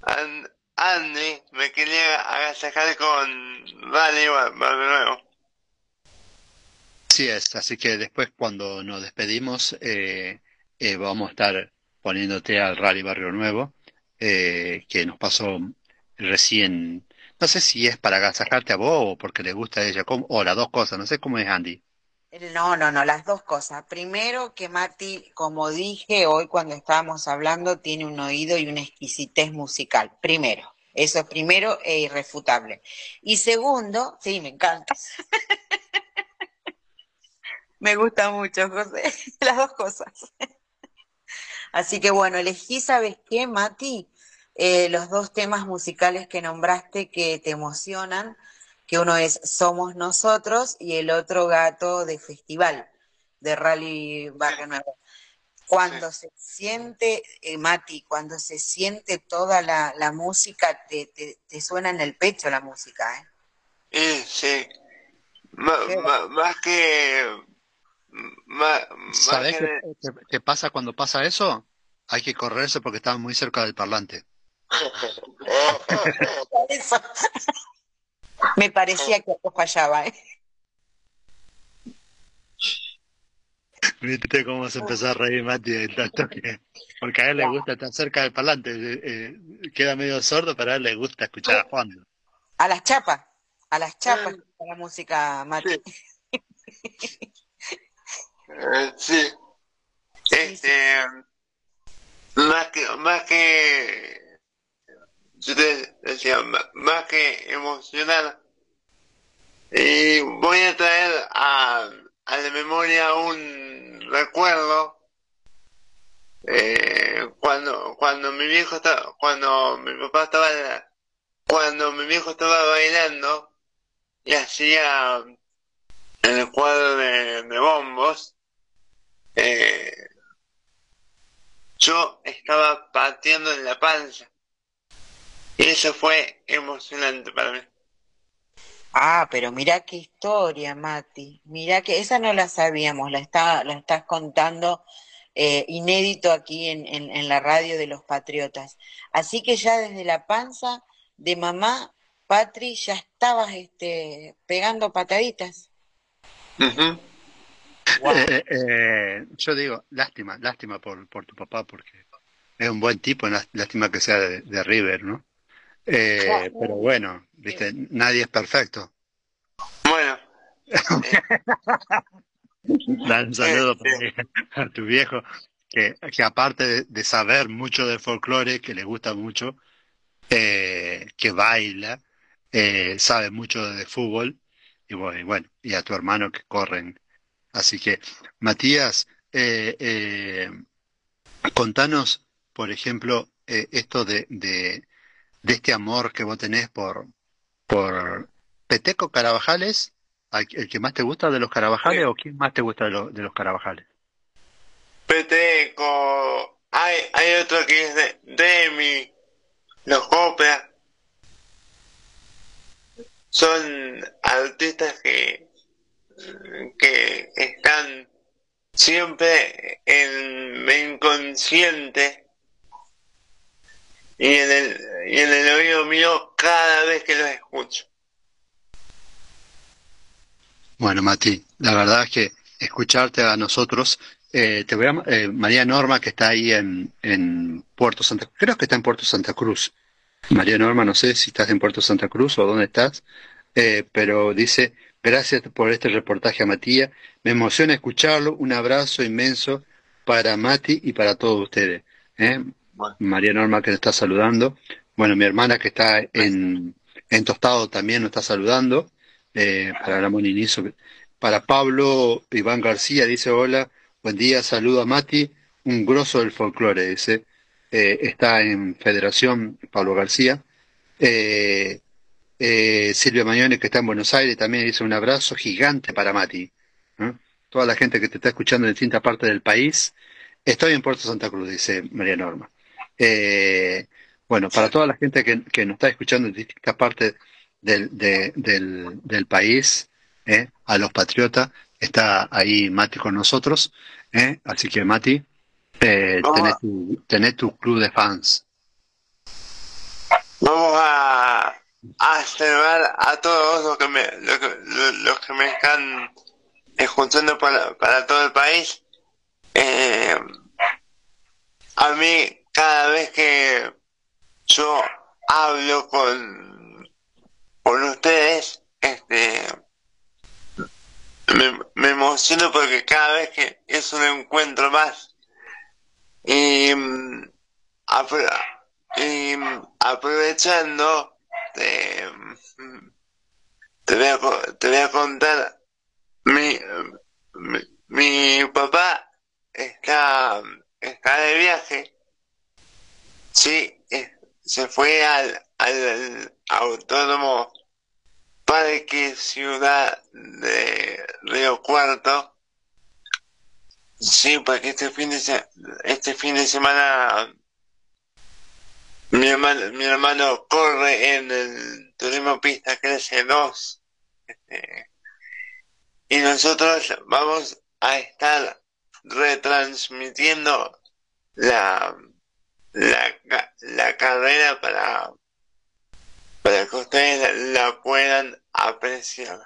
An- Andy me quería agasajar con Barrio Nuevo. así es. Así que después, cuando nos despedimos, eh, eh, vamos a estar poniéndote al Rally Barrio Nuevo, eh, que nos pasó recién. No sé si es para agasajarte a vos o porque le gusta a ella, o las dos cosas. No sé cómo es Andy. No, no, no, las dos cosas. Primero, que Mati, como dije hoy cuando estábamos hablando, tiene un oído y una exquisitez musical. Primero, eso es primero e irrefutable. Y segundo, sí, me encanta. Me gusta mucho, José, las dos cosas. Así que bueno, elegí, ¿sabes qué, Mati? Eh, los dos temas musicales que nombraste que te emocionan, que uno es Somos Nosotros y el otro Gato de Festival, de Rally Barrio Nuevo. Cuando se siente, eh, Mati, cuando se siente toda la, la música, te, te, te suena en el pecho la música, ¿eh? Sí, ma- más que... más ¿Sabés que qué, pasa cuando pasa eso? Hay que correrse porque está muy cerca del parlante. Me parecía que algo fallaba, ¿eh? Viste cómo se empezó a reír Mati de tanto que- Porque a él le gusta estar cerca del parlante. eh, eh, queda medio sordo, pero a él le gusta escuchar a Juan. A las chapas, a las chapas la música, Mati. Eh, sí. Este, más que, más que, decía, más que emocionar, y voy a traer a, a la memoria un recuerdo, eh, cuando, cuando mi viejo estaba, cuando mi papá estaba, cuando mi viejo estaba bailando, y hacía el cuadro de, de bombos, eh, yo estaba pateando en la panza. Y eso fue emocionante para mí. Ah, pero mira qué historia, Mati. Mira que esa no la sabíamos, la está, la estás contando eh, inédito aquí en, en, en la radio de los Patriotas. Así que ya desde la panza de mamá, Patri, ya estabas este, pegando pataditas. Eh, eh, yo digo, lástima, lástima por, por tu papá, porque es un buen tipo, lá- lástima que sea de, de River, ¿no? Eh, Claro. pero bueno, viste, nadie es perfecto. Bueno. Dan un saludo para, a tu viejo, que, que aparte de, de saber mucho de folclore, que le gusta mucho, eh, que baila, eh, sabe mucho de fútbol, y bueno, y bueno, y a tu hermano que corren. Así que, Matías, eh, eh, contanos, por ejemplo, eh, esto de, de, de este amor que vos tenés por, por Peteco Carabajales, ¿al- ¿el que más te gusta de los Carabajales o quién más te gusta de, los de los Carabajales? Peteco, hay, hay otro que es de Demi, los Copra. Son artistas que, que están siempre en inconsciente y en el, y en el oído mío cada vez que los escucho. Bueno, Mati, la verdad es que escucharte a nosotros, eh, te voy a, eh, María Norma, que está ahí en, en Puerto Santa creo que está en Puerto Santa Cruz. María Norma, no sé si estás en Puerto Santa Cruz o dónde estás, eh, pero dice, gracias por este reportaje a Matías, me emociona escucharlo, un abrazo inmenso para Mati y para todos ustedes. María Norma que nos está saludando, bueno, mi hermana que está en, en Tostado también nos está saludando, eh, para Ramón Inizo, para Pablo Iván García, dice hola, buen día, saludo a Mati, un grosso del folclore, dice, eh, está en Federación Pablo García. Eh, Silvia Mañones, que está en Buenos Aires, también dice un abrazo gigante para Mati. Toda la gente que te está escuchando en distintas partes del país. Estoy en Puerto Santa Cruz, dice María Norma. Eh, bueno, para toda la gente que, que nos está escuchando en distintas partes del, de- del, del país, ¿eh? a los patriotas, está ahí Mati con nosotros. ¿eh? Así que Mati, eh, tenés, tu, tenés tu club de fans. Vamos a, a saludar a todos los que me, los que, los- los que me están escuchando para, para todo el país. Eh, a mí, cada vez que yo hablo con, con ustedes, este, me, emociono porque cada vez que es un encuentro más. Y, y mm, aprovechando, te, voy a, te voy a contar, mi, mi, mi papá está, está de viaje, sí, eh, se fue al, al autónomo Parque Ciudad de Río Cuarto, sí, porque este fin de, se- este fin de semana mi hermano, mi hermano corre en el turismo pista crece 2 este, y nosotros vamos a estar retransmitiendo la, la, la carrera para, para que ustedes la, la puedan apreciar.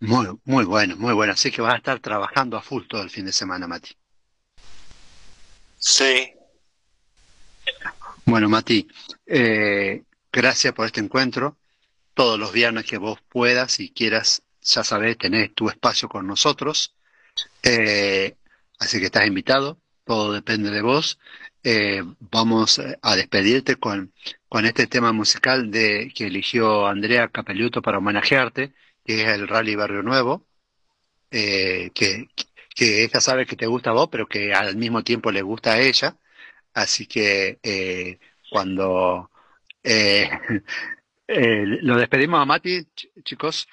Muy, muy bueno, muy bueno. Así que vas a estar trabajando a full todo el fin de semana, Mati. Sí. Bueno, Mati, eh, gracias por este encuentro. Todos los viernes que vos puedas y quieras, ya sabés, tenés tu espacio con nosotros. Eh, así que estás invitado, todo depende de vos. Eh, vamos eh, a despedirte con, con este tema musical de, que eligió Andrea Capelluto para homenajearte, que es el Rally Barrio Nuevo, eh, que, ella sabe que te gusta a vos, pero que al mismo tiempo le gusta a ella. Así que eh, cuando lo despedimos a Mati, ch- chicos.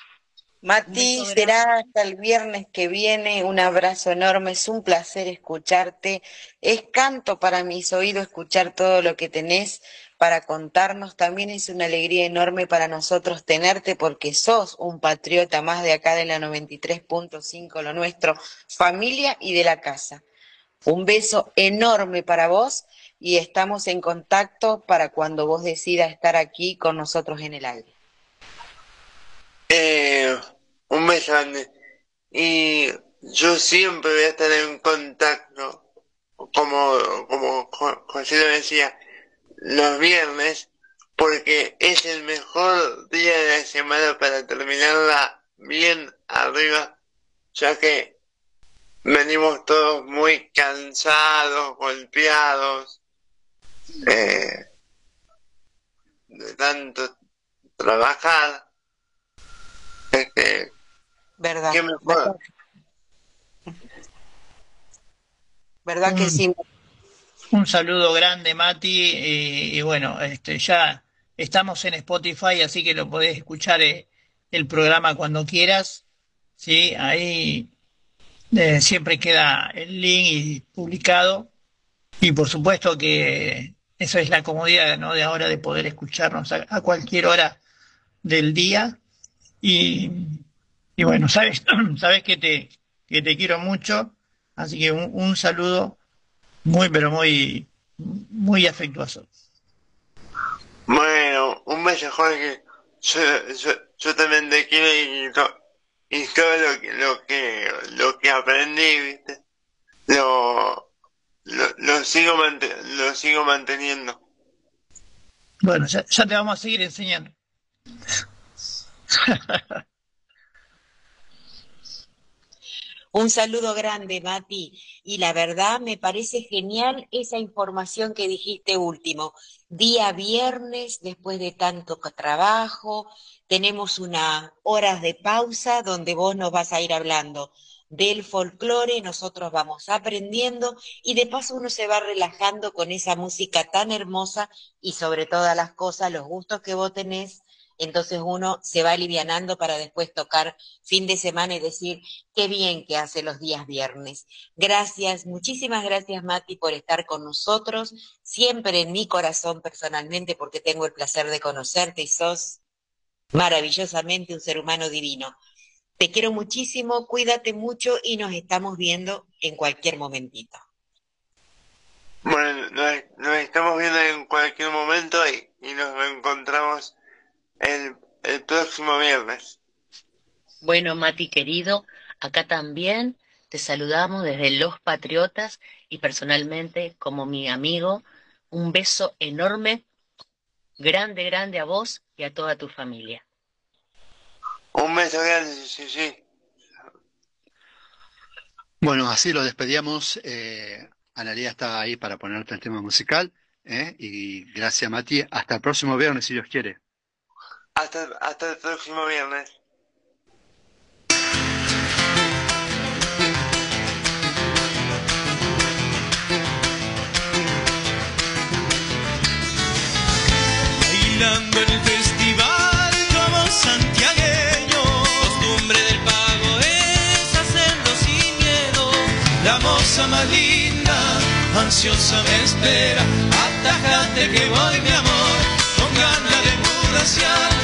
Mati, será hasta el viernes que viene. Un abrazo enorme. Es un placer escucharte. Es canto para mis oídos escuchar todo lo que tenés para contarnos. También es una alegría enorme para nosotros tenerte porque sos un patriota más de acá de la 93.5, lo nuestro, familia y de la casa. Un beso enorme para vos y estamos en contacto para cuando vos decidas estar aquí con nosotros en el aire. Eh, un beso grande. Y yo siempre voy a estar en contacto, como, como Jo- José lo decía, los viernes, porque es el mejor día de la semana para terminarla bien arriba, ya que venimos todos muy cansados, golpeados, eh, de tanto trabajar. Este, ¿Verdad? ¿Qué mejor? ¿Verdad que sí? Un saludo grande, Mati. Y, y bueno, este, ya estamos en Spotify, así que lo podés escuchar eh, el programa cuando quieras. Sí, ahí eh, siempre queda el link y publicado. Y por supuesto que eso es la comodidad, ¿no? de ahora de poder escucharnos a, a cualquier hora del día. Y, y bueno, sabes, sabes que te, que te quiero mucho. Así que un, un saludo muy, pero muy, muy afectuoso. Bueno, un beso Jorge. Yo, yo, yo también te quiero y, y todo lo que, lo que, lo que aprendí, viste, lo, lo, lo sigo lo sigo manteniendo. Bueno, ya, ya te vamos a seguir enseñando. Un saludo grande, Mati. Y la verdad me parece genial esa información que dijiste último. Día viernes, después de tanto trabajo, tenemos unas horas de pausa donde vos nos vas a ir hablando del folclore, nosotros vamos aprendiendo y de paso uno se va relajando con esa música tan hermosa y sobre todas las cosas, los gustos que vos tenés, entonces uno se va alivianando para después tocar fin de semana y decir qué bien que hace los días viernes. Gracias, muchísimas gracias Mati por estar con nosotros, siempre en mi corazón personalmente porque tengo el placer de conocerte y sos maravillosamente un ser humano divino. Te quiero muchísimo, cuídate mucho y nos estamos viendo en cualquier momentito. Bueno, nos, estamos viendo en cualquier momento y, nos encontramos el, el próximo viernes. Bueno, Mati querido, acá también te saludamos desde Los Patriotas y personalmente como mi amigo, un beso enorme, grande, grande a vos y a toda tu familia. Un beso grande, sí, sí. Bueno, así lo despedíamos. Eh, Analia está ahí para ponerte el tema musical. ¿eh? Y gracias, Mati. Hasta el próximo viernes, si Dios quiere. Hasta, hasta el próximo viernes. Bailando en el festival como santiagueño, costumbre del pago es hacerlo sin miedo. La moza más linda, ansiosa me espera, atajate que voy mi amor, con ganas de mudaciar,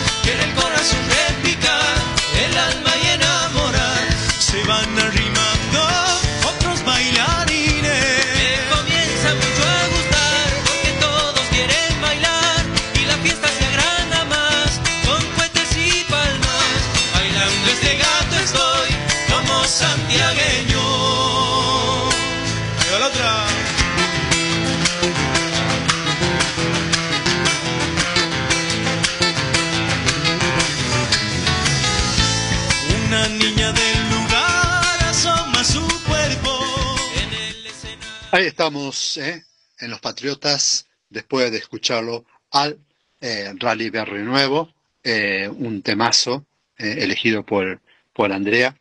¿eh? en Los Patriotas, después de escucharlo al eh, Rally Berry Nuevo, eh, un temazo elegido por, por Andrea,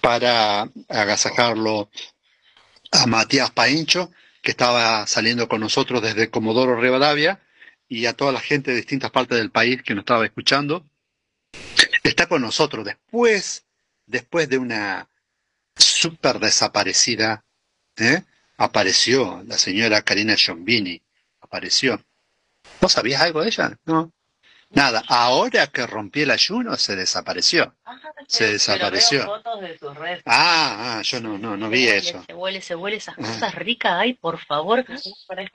para agasajarlo a Matías Paincho, que estaba saliendo con nosotros desde Comodoro Rivadavia, y a toda la gente de distintas partes del país que nos estaba escuchando. Está con nosotros después, después de una súper desaparecida. Apareció la señora Karina Giombini, apareció. ¿Vos sabías algo de ella? No. Nada, ahora que rompí el ayuno se desapareció. Se desapareció. fotos de sus redes. Ah, ah, yo no, no, no vi Se huele, eso. Se huele, se huele esas Ah. cosas ricas. Ay, por favor.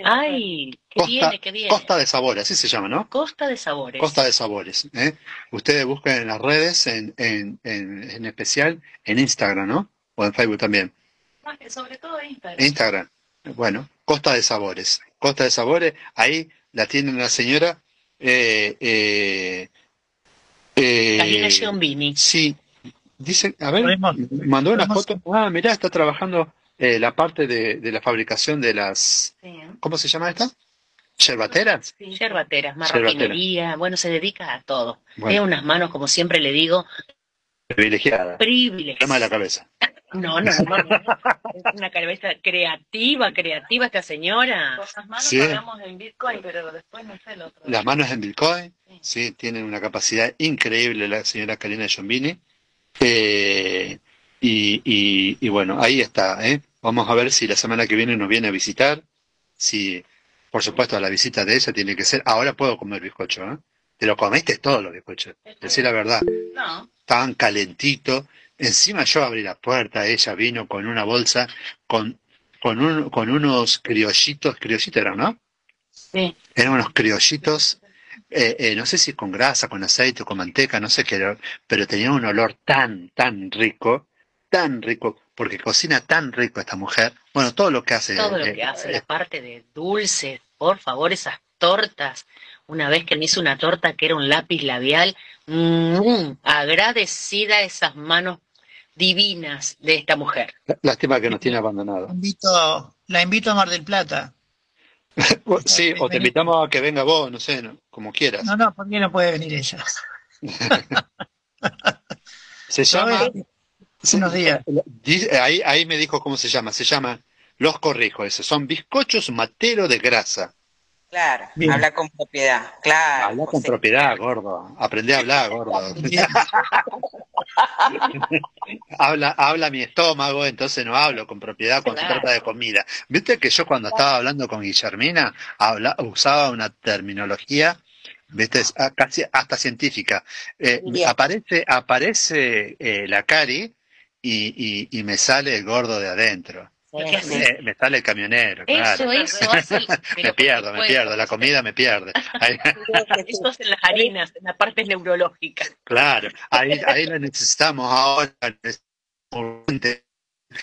Ay, que Costa, viene, que viene. Costa de Sabores, así se llama, ¿no? Costa de sabores. Costa de Sabores. ¿eh? Ustedes buscan en las redes, en, en, en, en especial en Instagram, ¿no? O en Facebook también. Sobre todo Instagram. Instagram. Bueno, Costa de Sabores. Costa de Sabores, ahí la tiene la señora. Eh, eh, eh. Sí. Dice, a ver, Podemos- mandó una foto. Ah, mirá, está trabajando eh, la parte de, de la fabricación de las. Sí. ¿Cómo se llama esta? ¿Yerbateras? Yerbateras, marroquinería, bueno, se dedica a todo. Bueno. Tiene unas manos, como siempre le digo, Privilegiada. privilegiadas. Tema de la cabeza. No, no, no, no. Es una cabeza creativa, creativa esta señora. Con las manos Sí. pagamos en Bitcoin, pero después no sé el otro. Las manos en Bitcoin, sí, tienen una capacidad increíble la señora Karina Giombini. Eh, y, y, y bueno, ahí está, ¿eh? Vamos a ver si la semana que viene nos viene a visitar. Si, por supuesto, la visita de ella tiene que ser. Ahora puedo comer bizcocho, ¿eh? Te lo comiste todos los bizcochos. Decir la verdad. No, Estaban calentitos. Encima yo abrí la puerta, ella vino con una bolsa con, con, un, con unos criollitos, criollitos eran, ¿no? Sí. Eran unos criollitos, eh, eh, no sé si con grasa, con aceite, con manteca, no sé qué era, pero tenían un olor tan, tan rico, tan rico, porque cocina tan rico esta mujer. Bueno, todo lo que hace. Todo lo eh, que hace, la parte de dulces, por favor, esas tortas. Una vez que me hizo una torta que era un lápiz labial, mm, agradecida esas manos divinas de esta mujer. Lástima que nos tiene abandonado. Invito, la invito a Mar del Plata. Sí, o te invitamos a que venga vos, no sé, no- como quieras. No, no, ¿por qué no puede venir ella? Se llama, ¿Sabe? Buenos días. Ahí, ahí me dijo cómo se llama. Se llama, los corrijo, ese. Son bizcochos matero de grasa. Claro, Bien. habla con propiedad, claro. Habla con propiedad, gordo. Aprende a hablar, gordo. habla, habla mi estómago, entonces no hablo con propiedad cuando se Claro. trata de comida. Viste que yo cuando estaba hablando con Guillermina habla, usaba una terminología, viste, ah, casi hasta científica. Eh, aparece, aparece eh, la cari y, y, y me sale el gordo de adentro. Me sale el camionero, Eso, claro. eso el- me pierdo, me pierdo, la comida me pierde. Ahí- Eso es en las harinas, en la parte neurológica. Claro, ahí, ahí lo necesitamos ahora.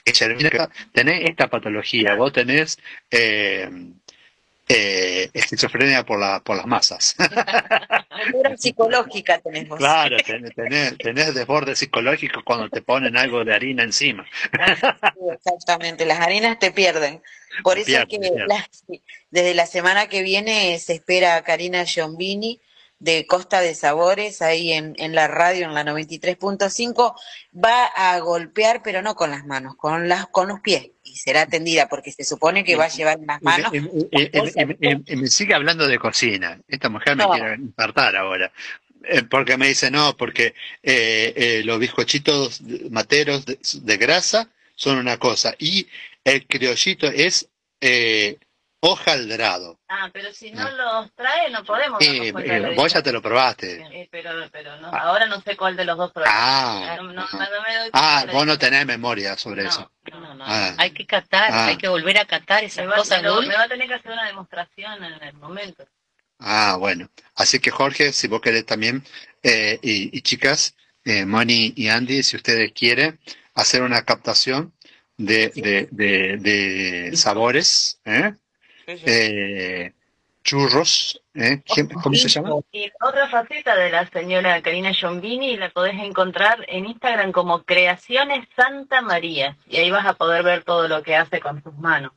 Guillermina, tenés esta patología, vos tenés eh, eh, esquizofrenia por, la, por las masas. Cultura psicológica tenemos. Claro, tenés, tenés, tenés desborde psicológico cuando te ponen algo de harina encima. Sí, Exactamente, las harinas te pierden. Por Te eso es que la- desde la semana que viene se espera a Karina Giombini de Costa de Sabores, ahí en, en la radio, en la 93.5, va a golpear, pero no con las manos, con, las, con los pies, y será atendida, porque se supone que va a llevar en las manos. Y me sigue hablando de cocina. Esta mujer me No. quiere infartar ahora. Eh, porque me dice, no, porque eh, eh, los bizcochitos materos de, de grasa son una cosa y el criollito es eh, hojaldrado. Ah, pero si no los trae, no podemos. Cuenta eh, vos ya te lo probaste. Eh, pero pero no, ahora no sé cuál de los dos. Ah, no, no, ah. no me doy Ah, vos no tenés memoria sobre eso. No, no. Ah. Hay que catar, Ah. hay que volver a catar esas cosas, me Dul. me va a tener que hacer una demostración en el momento. Ah, bueno. Así que Jorge, si vos querés también, eh, y, y chicas, eh, Moni y Andy, si ustedes quieren hacer una captación de, de, de, de sabores, ¿eh? Eh, churros, ¿eh? ¿Quién- ¿cómo se llama? Y otra faceta de la señora Karina Giombini la podés encontrar en Instagram como Creaciones Santa María. Y ahí vas a poder ver todo lo que hace con sus manos.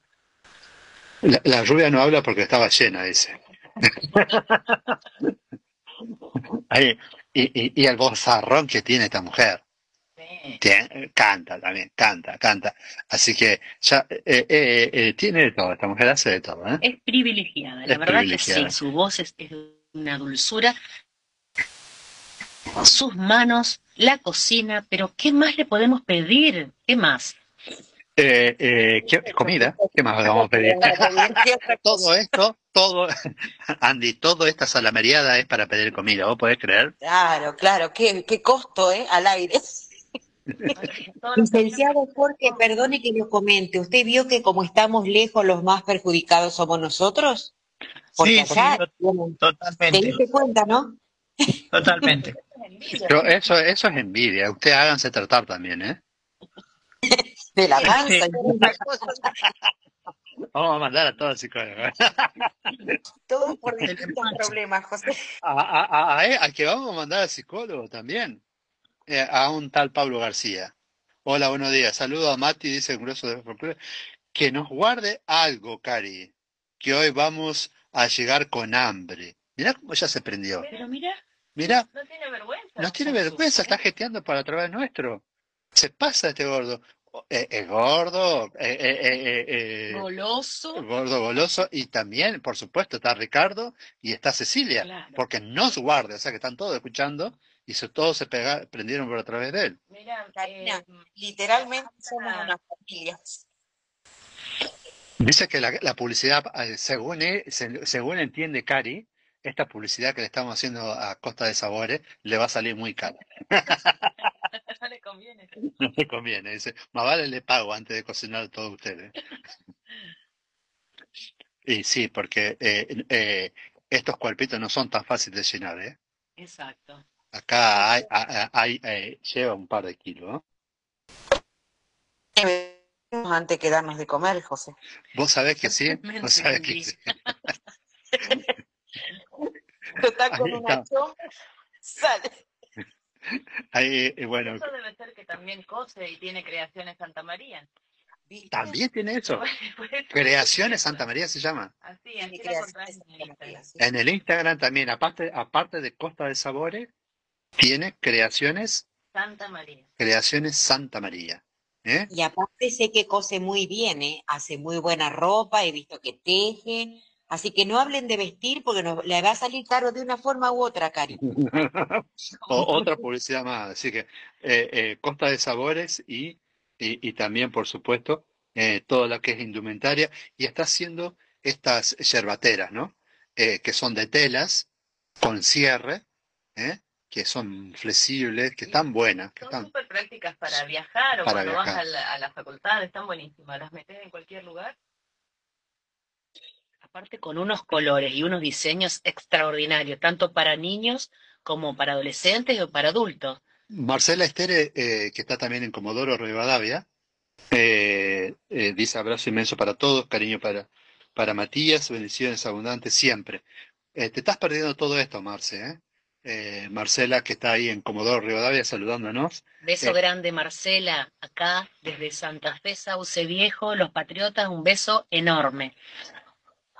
La, la rubia no habla porque estaba llena, dice. Ahí, y, y, y el vozarrón que tiene esta mujer. Tiene- canta también, canta, canta. Así que ya eh, eh, eh, tiene de todo, esta mujer hace de todo, ¿eh? Es privilegiada, la Es verdad que privilegiada. sí, su voz es, es una dulzura. Sus manos, la cocina, pero ¿qué más le podemos pedir? ¿Qué más? Eh, eh, ¿qué- comida, ¿qué más vamos a pedir? todo esto, todo, Andy, toda esta salameriada es para pedir comida, ¿vos podés creer? Claro, claro, qué, qué costo, ¿eh? Al aire. Licenciado Jorge, perdone que lo comente. ¿Usted vio que como estamos lejos, los más perjudicados somos nosotros? Porque Sí, allá, sí, ¿te totalmente, diste cuenta, no? totalmente. Pero eso, eso es envidia, ustedes háganse tratar también, ¿eh? De la panza. Vamos a mandar a todos psicólogos. Todo por distintos problemas, José. A, a, a- a al que vamos a mandar al psicólogo también, eh, a un tal Pablo García. Hola, buenos días. Saludo a Mati, dice el grueso de folclore. Que nos guarde algo, Cari, que hoy vamos a llegar con hambre. Mirá cómo ya se prendió. Pero mira, Mirá, No tiene vergüenza. no tiene vergüenza, está jeteando para través nuestro. Se pasa este gordo. Eh, Es gordo, eh, eh, eh, eh, eh, goloso. gordo goloso, y también, por supuesto, está Ricardo y está Cecilia, Claro. porque nos guarda, o sea que están todos escuchando y se, todos se prendieron por a través de él. Mira, Karina, eh, literalmente somos una familia. Dice que la, la publicidad, eh, según, según entiende Cari, esta publicidad que le estamos haciendo a Costa de Sabores le va a salir muy cara. no le conviene. No le conviene, dice, más vale le pago antes de cocinar a todos ustedes. Y sí, porque eh, eh, estos cuerpitos no son tan fáciles de llenar, ¿eh? Exacto. Acá hay, hay- hay, eh, lleva un par de kilos. ¿eh? Antes que darnos de comer, José. ¿Vos sabés que sí? Me ¿Vos sabés que sí? Total con Ahí una está. chompa, sale. Ahí, eh, bueno, Eso debe ser que también cose y tiene creaciones Santa María. también tiene eso. Creaciones Santa María se llama. Así, así la en el Instagram. En el Instagram también, aparte, aparte de Costa de Sabores, tiene creaciones Santa María. Creaciones Santa María. ¿eh? Y aparte sé que cose muy bien, ¿eh? hace muy buena ropa, he visto que teje, así que no hablen de vestir porque nos, le va a salir caro de una forma u otra, Cari. Otra publicidad más. Así que eh, eh, Costa de Sabores y, y, y también, por supuesto, eh, todo lo que es indumentaria. Y está haciendo estas yerbateras, ¿no? Eh, que son de telas, con cierre, ¿eh? Que son flexibles, que están buenas, que Son están... súper prácticas para viajar o Para cuando vas a la, a la facultad, están buenísimas. Las metes en cualquier lugar. Aparte con unos colores y unos diseños extraordinarios, tanto para niños como para adolescentes o para adultos. Marcela Estere, eh, que está también en Comodoro Rivadavia, eh, eh, dice abrazo inmenso para todos, cariño para, para Matías, bendiciones abundantes siempre. Eh, te estás perdiendo todo esto, Marce, ¿eh? Eh, Marcela, que está ahí en Comodoro Rivadavia saludándonos. Beso Eh, grande, Marcela, acá desde Santa Fe, Sauce Viejo, los Patriotas, un beso enorme.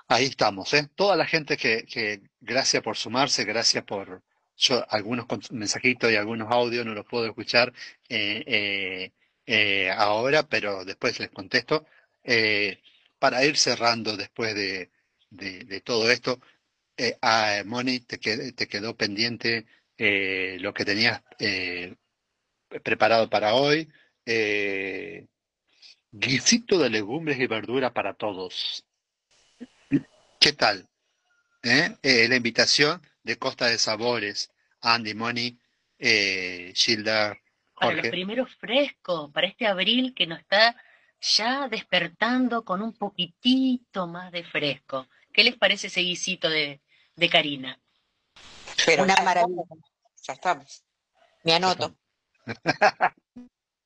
Ahí estamos, ¿eh? Toda la gente que, que gracias por sumarse, gracias por yo algunos mensajitos y algunos audios no los puedo escuchar eh, ahora, pero después les contesto. Para ir cerrando después de, de- de todo esto, eh, ah, Moni, te qued- te quedó pendiente eh, lo que tenías eh, preparado para hoy. Eh, guisito de legumbres y verduras para todos. ¿Qué tal? ¿Eh? Eh, la invitación de Costa de Sabores, Andy, Moni, eh, Gilda, Para los Jorge. primeros frescos, para este abril que nos está ya despertando con un poquitito más de fresco. ¿Qué les parece ese guisito de, de Karina? Pero Una maravilla. ya estamos. Me anoto.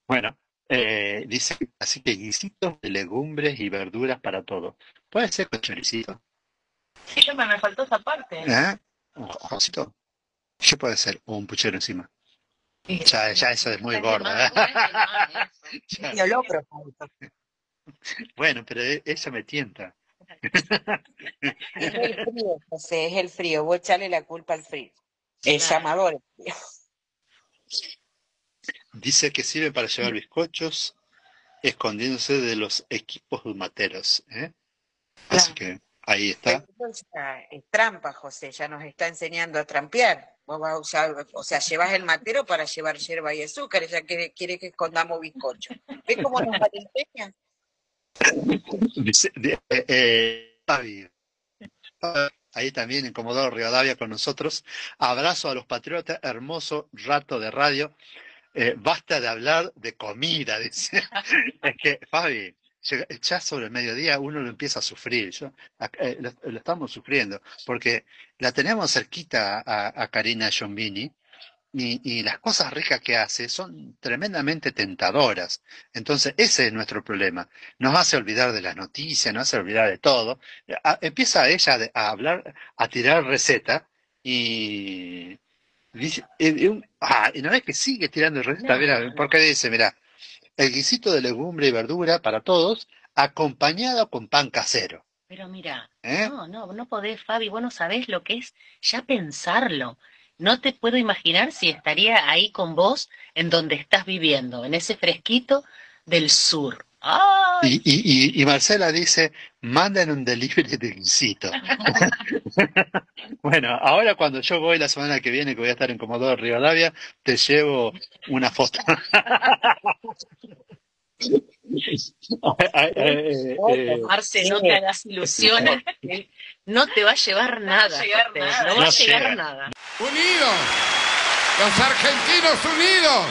Bueno, eh, dice, así que guisitos de legumbres y verduras para todos. Puede ser con choricito, Sí, yo me, me faltó esa parte. ¿eh? Un ojocito. ¿Qué puede ser? O un puchero encima. Ya, ya eso es muy gorda. ¿eh? Bueno, pero e- ella me tienta. Es el frío, José, es el frío. Vos echale la culpa al frío. El llamador es frío. Dice que sirve para llevar bizcochos, escondiéndose de los equipos dumateros. ¿eh? Así que ahí está. Es trampa, José, ya nos está enseñando a trampear. Vos vas a usar, o sea, llevas el matero para llevar hierba y azúcar, ella quiere, quiere que escondamos bizcocho. ¿Ves cómo nos enseña? Eh, eh, ahí también en Comodoro Rivadavia con nosotros. Abrazo a los patriotas, hermoso rato de radio. Eh, basta de hablar de comida, dice. Es que, Fabi, ya sobre el mediodía uno lo empieza a sufrir. Yo, eh, lo, estamos sufriendo, porque la tenemos cerquita a, a Karina Giombini y, y las cosas ricas que hace son tremendamente tentadoras. Entonces, ese es nuestro problema. Nos hace olvidar de las noticias, nos hace olvidar de todo. A- empieza ella a hablar, a tirar receta y dice, y- y un- ah, y no es que sigue tirando receta, mira, porque dice, mira, el guisito de legumbre y verdura para todos, acompañado con pan casero. Pero mira, ¿Eh? no, no, no podés, Fabi, vos no sabés lo que es ya pensarlo. No te puedo imaginar si estaría ahí con vos en donde estás viviendo, en ese fresquito del sur. Y, y, y, y Marcela dice, manden un delivery de guisito. Bueno, ahora cuando yo voy la semana que viene, que voy a estar en Comodoro Rivadavia, te llevo una foto. Ay, eh, eh, Marce, no te hagas ilusiones, no te va a llevar nada. No va a llegar llega. nada. Unidos, los argentinos unidos,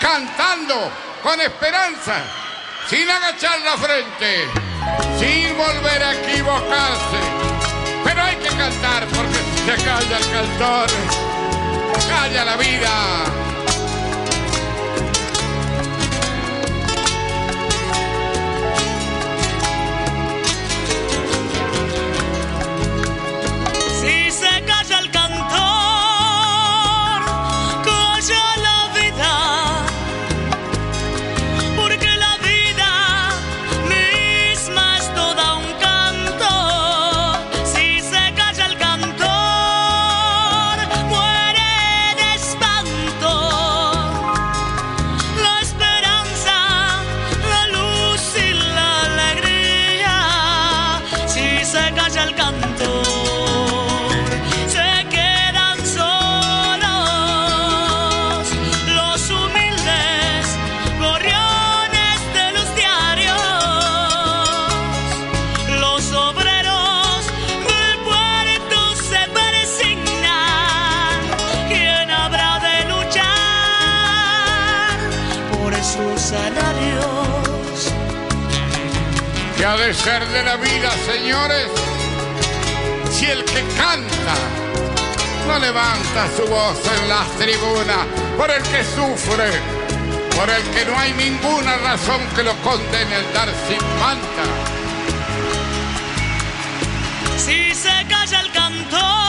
cantando con esperanza, sin agachar la frente, sin volver a equivocarse. Pero hay que cantar porque se calla el cantor, calla la vida. Ser de la vida, señores, si el que canta no levanta su voz en las tribunas por el que sufre, por el que no hay ninguna razón que lo condene el dar sin manta. Si se calla el cantor.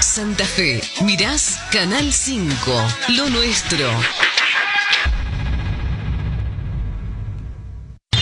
Santa Fe. Mirás Canal 5, lo nuestro.